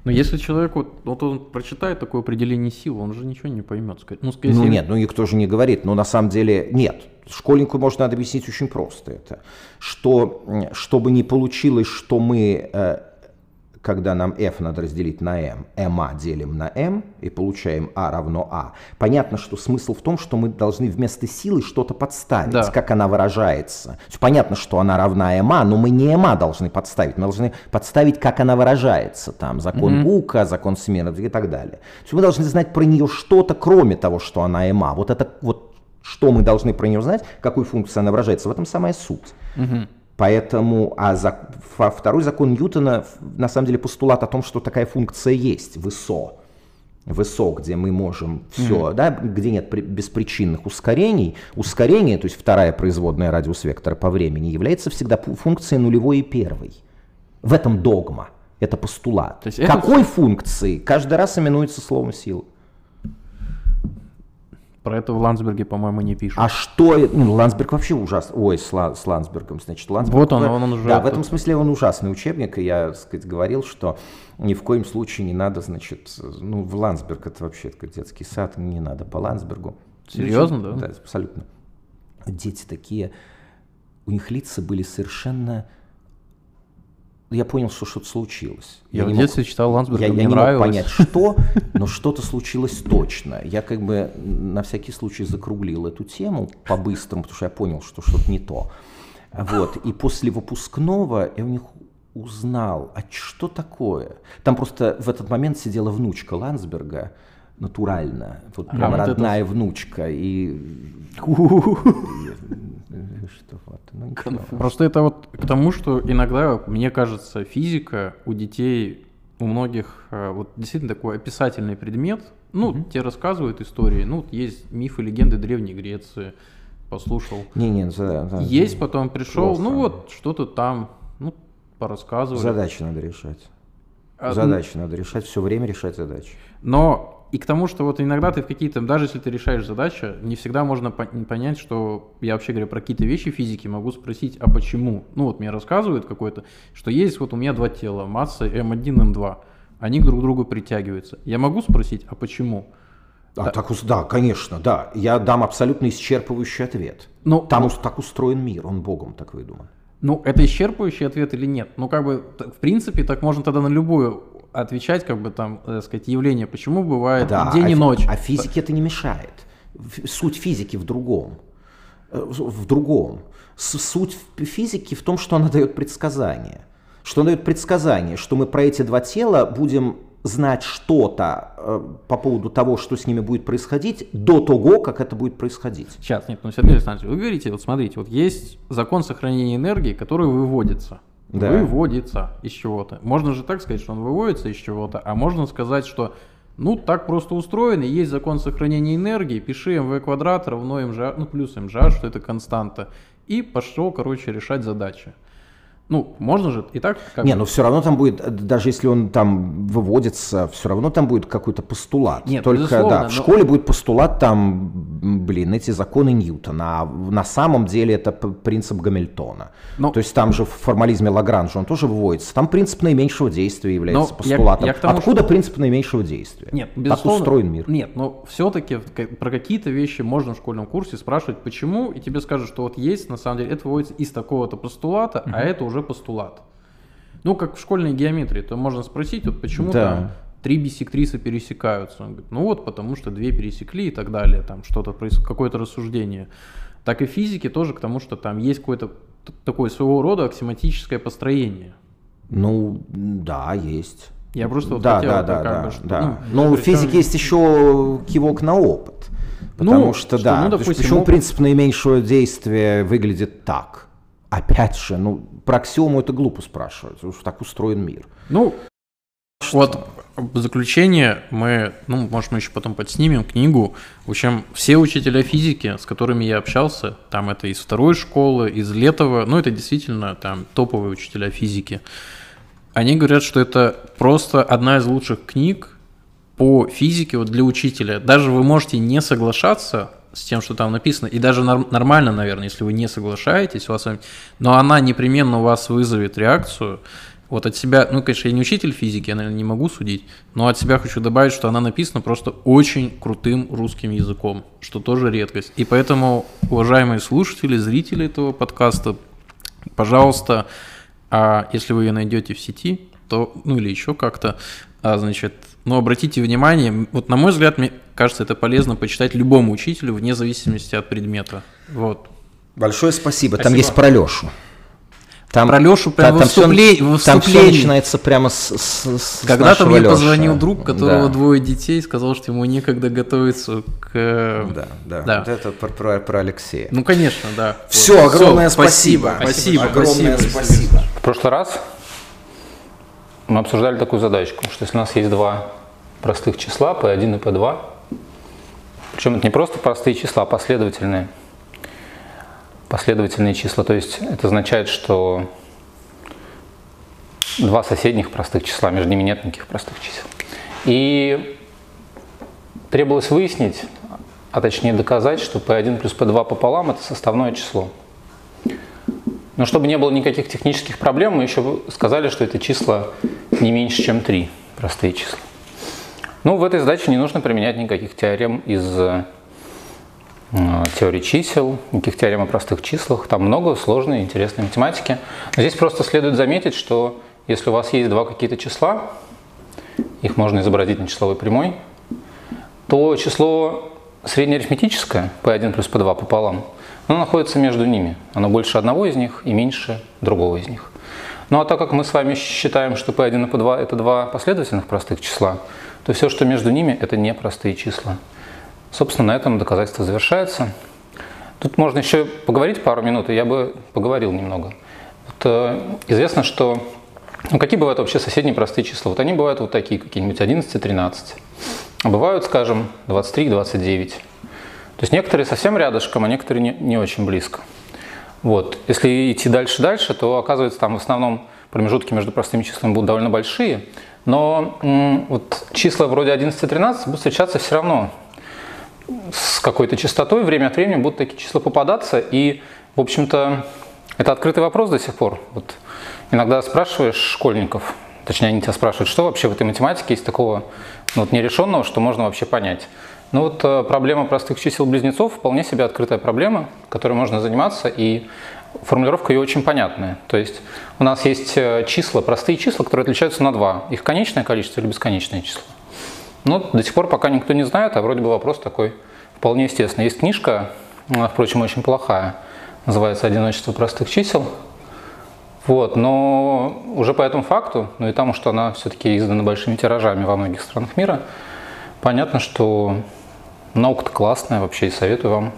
Но если человек, вот, вот он прочитает такое определение сил, он же ничего не поймет. Ну, скорее Ну нет, ну никто же не говорит, но на самом деле нет. Школьнику можно надо объяснить очень просто это, что чтобы не получилось, что мы, э, когда нам f надо разделить на m, ma делим на m и получаем a равно a. Понятно, что смысл в том, что мы должны вместо силы что-то подставить, Да. как она выражается. Понятно, что она равна ma, но мы не ma должны подставить, мы должны подставить, как она выражается. Там закон Гука, закон Семенова и так далее. То есть мы должны знать про нее что-то, кроме того, что она ma. Вот это вот что мы должны про нее знать, какой функции она выражается, в этом самая суть. Поэтому, а за- второй закон Ньютона, на самом деле, постулат о том, что такая функция есть, высо. Высо, где мы можем все, да, где нет при- беспричинных ускорений. Ускорение, то есть вторая производная радиус вектора по времени, является всегда функцией нулевой и первой. В этом догма. Это постулат. Есть это Какой функции каждый раз именуется словом сила? Про это в Ландсберге, по-моему, не пишут. А что... Ну, Ландсберг вообще ужасный. Ой, с, Ла- с Ландсбергом, значит. Ландсберг, Вот он, он, он уже Да, в это- этом смысле он ужасный учебник, и я, так сказать, говорил, что ни в коем случае не надо, значит, ну, в Ландсберг, это вообще такой детский сад, не надо по Ландсбергу. Серьезно, да? Да, абсолютно. Дети такие, у них лица были совершенно... Я понял, что что-то случилось. Я, в не мог- детстве читал Ландсберга, я, я мне не нравилось. мог понять, что, но что-то случилось точно. Я как бы на всякий случай закруглил эту тему по-быстрому, потому что я понял, что что-то не то. Вот. И после выпускного я у них узнал, а что такое? Там просто в этот момент сидела внучка Ландсберга, натурально, вот А, прям вот это- родная внучка, и... что вот, ну, ничего. Просто это вот к тому, что иногда, мне кажется, физика у детей, у многих э, вот действительно такой описательный предмет. Ну, тебе рассказывают истории. Ну, вот есть мифы, легенды Древней Греции. Послушал. Не-не, за- да, Есть, потом пришел, плохо. ну вот что-то там, ну, порассказывали. Задачи надо решать. А, Задачи надо решать, все время решать задачи. Но и к тому, что вот иногда ты в какие-то, даже если ты решаешь задачу, не всегда можно по- понять, что я вообще говорю про какие-то вещи физики, могу спросить, а почему? Ну вот мне рассказывают какой-то, что есть вот у меня два тела, масса М1, М2, они друг к другу притягиваются. Я могу спросить, а почему? А, так, ус- да, конечно, да. Я дам абсолютно исчерпывающий ответ. Ну, Там ус- так устроен мир, он Богом так выдуман. Ну, это исчерпывающий ответ или нет? Ну, как бы, в принципе, так можно тогда на любую отвечать, как бы там, э, сказать, явление. Почему бывает Да, день а, и ночь? А физике это не мешает. Суть физики в другом. Э, В другом. Суть физики в том, что она дает предсказание. Что она дает предсказание, что мы про эти два тела будем знать что-то э, по поводу того, что с ними будет происходить, до того, как это будет происходить. Сейчас, нет, ну, Сергей Александрович, вы говорите, вот смотрите, вот есть закон сохранения энергии, который выводится. Да. Выводится из чего-то. Можно же так сказать, что он выводится из чего-то, а можно сказать, что ну так просто устроено, есть закон сохранения энергии, пиши mv квадрат равно mg, ну плюс mg, что это константа, и пошел, короче, решать задачи. Ну, можно же и так? Как Не, бы. но все равно там будет, э, даже если он там выводится, все равно там будет какой-то постулат. Нет, Только, да, в но- школе будет постулат там, блин, эти законы Ньютона, а на самом деле это принцип Гамильтона. Но- То есть там же в формализме Лагранжа он тоже выводится. Там принцип наименьшего действия является Но я- постулатом. я к тому, Откуда принцип наименьшего действия? Нет, Так безусловно. устроен мир. Нет, но все-таки про какие-то вещи можно в школьном курсе спрашивать, почему, и тебе скажут, что вот есть, на самом деле, это выводится из такого-то постулата, а это уже постулат. Ну, как в школьной геометрии, то можно спросить, вот почему Да. там три бисектрисы пересекаются. Он говорит, ну вот, потому что две пересекли и так далее, там что-то, проис- какое-то рассуждение. Так и в физике тоже к тому, что там есть какое-то такое своего рода аксиматическое построение. Ну, да, есть. Я просто вот да, хотел да, да, да, бы, что- да. ну, Но в причем- физике есть еще кивок на опыт. Потому Ну, что, что, да, ну, допустим, почему опыт- принцип наименьшего действия выглядит так? Опять же, ну, про аксиому это глупо спрашивать, уж так устроен мир. Ну, вот в заключение мы, ну, может, мы еще потом подснимем книгу. В общем, все учителя физики, с которыми я общался, там это из второй школы, из Летова, ну, это действительно там топовые учителя физики. Они говорят, что это просто одна из лучших книг по физике вот для учителя. Даже вы можете не соглашаться с тем, что там написано, и даже норм- нормально, наверное, если вы не соглашаетесь, у вас, но она непременно у вас вызовет реакцию. Вот от себя, ну, конечно, я не учитель физики, я, наверное, не могу судить, но от себя хочу добавить, что она написана просто очень крутым русским языком, что тоже редкость. И поэтому, уважаемые слушатели, зрители этого подкаста, пожалуйста, а если вы ее найдете в сети, то, ну или еще как-то, а, значит, ну обратите внимание, вот на мой взгляд, мне кажется, это полезно почитать любому учителю вне зависимости от предмета. Вот. Большое спасибо. Там Спасибо. есть про Лешу. Там, Про Лешу прям та- во всё- вступле- во Там все начинается прямо с, с- с Когда-то мне Лёши. позвонил друг, у которого Да. двое детей, сказал, что ему некогда готовиться к... э, Да, да, Да. Вот это про, про- про Алексея. Ну, конечно, да. Все, Вот. огромное Всё, спасибо. Спасибо, огромное спасибо. спасибо. В прошлый раз мы обсуждали такую задачку, что если у нас есть два простых числа, P1 и P2, причем это не просто простые числа, а последовательные, последовательные числа, то есть это означает, что два соседних простых числа, между ними нет никаких простых чисел. И требовалось выяснить, а точнее доказать, что p1 плюс p2 пополам – это составное число. Но чтобы не было никаких технических проблем, мы еще сказали, что это числа не меньше, чем 3, простые числа. Ну, в этой задаче не нужно применять никаких теорем из э, теории чисел, никаких теорем о простых числах. Там много сложной и интересной математики. Но здесь просто следует заметить, что если у вас есть два какие-то числа, их можно изобразить на числовой прямой, то число среднеарифметическое, p1 плюс p2 пополам, оно находится между ними. Оно больше одного из них и меньше другого из них. Ну а так как мы с вами считаем, что p1 и p2 это два последовательных простых числа, то все, что между ними, это не простые числа. Собственно, на этом доказательство завершается. Тут можно еще поговорить пару минут, и я бы поговорил немного. Вот, э, известно, что ну, какие бывают вообще соседние простые числа? Вот они бывают вот такие, какие-нибудь 11, 13. А бывают, скажем, 23, 29. То есть некоторые совсем рядышком, а некоторые не, не очень близко. Вот. Если идти дальше-дальше, то оказывается там в основном промежутки между простыми числами будут довольно большие, но вот числа вроде 11 и 13 будут встречаться все равно с какой-то частотой, время от времени будут такие числа попадаться, и, в общем-то, это открытый вопрос до сих пор. Вот иногда спрашиваешь школьников, точнее, они тебя спрашивают, что вообще в этой математике есть такого ну, вот, нерешенного, что можно вообще понять. Ну вот э, проблема простых чисел-близнецов вполне себе открытая проблема, которой можно заниматься, и формулировка ее очень понятная. То есть у нас есть э, числа, простые числа, которые отличаются на 2. Их конечное количество или бесконечное число. Но до сих пор пока никто не знает, а вроде бы вопрос такой вполне естественный. Есть книжка, впрочем, очень плохая, называется «Одиночество простых чисел». Вот, но уже по этому факту, ну и тому, что она все-таки издана большими тиражами во многих странах мира, понятно, что наука-то классная вообще, и советую вам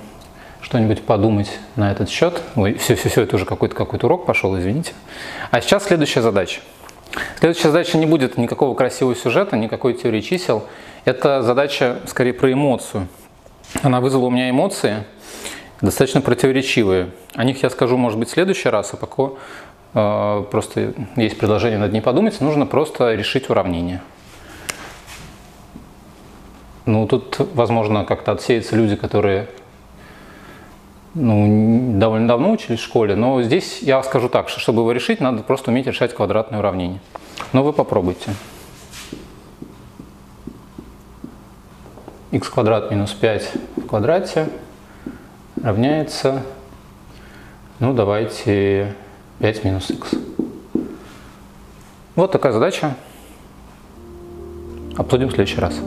что-нибудь подумать на этот счет. Ой, все, все, все, это уже какой-то какой урок пошел, извините. А сейчас следующая задача. Следующая задача не будет никакого красивого сюжета, никакой теории чисел. Это задача скорее про эмоцию. Она вызвала у меня эмоции, достаточно противоречивые. О них я скажу, может быть, в следующий раз, а пока э, просто есть предложение над ней подумать, нужно просто решить уравнение. Ну, тут, возможно, как-то отсеются люди, которые ну, довольно давно учились в школе, но здесь я скажу так, что чтобы его решить, надо просто уметь решать квадратные уравнения. Но вы попробуйте. x квадрат минус 5 в квадрате равняется, ну давайте 5 минус x. Вот такая задача. Обсудим в следующий раз.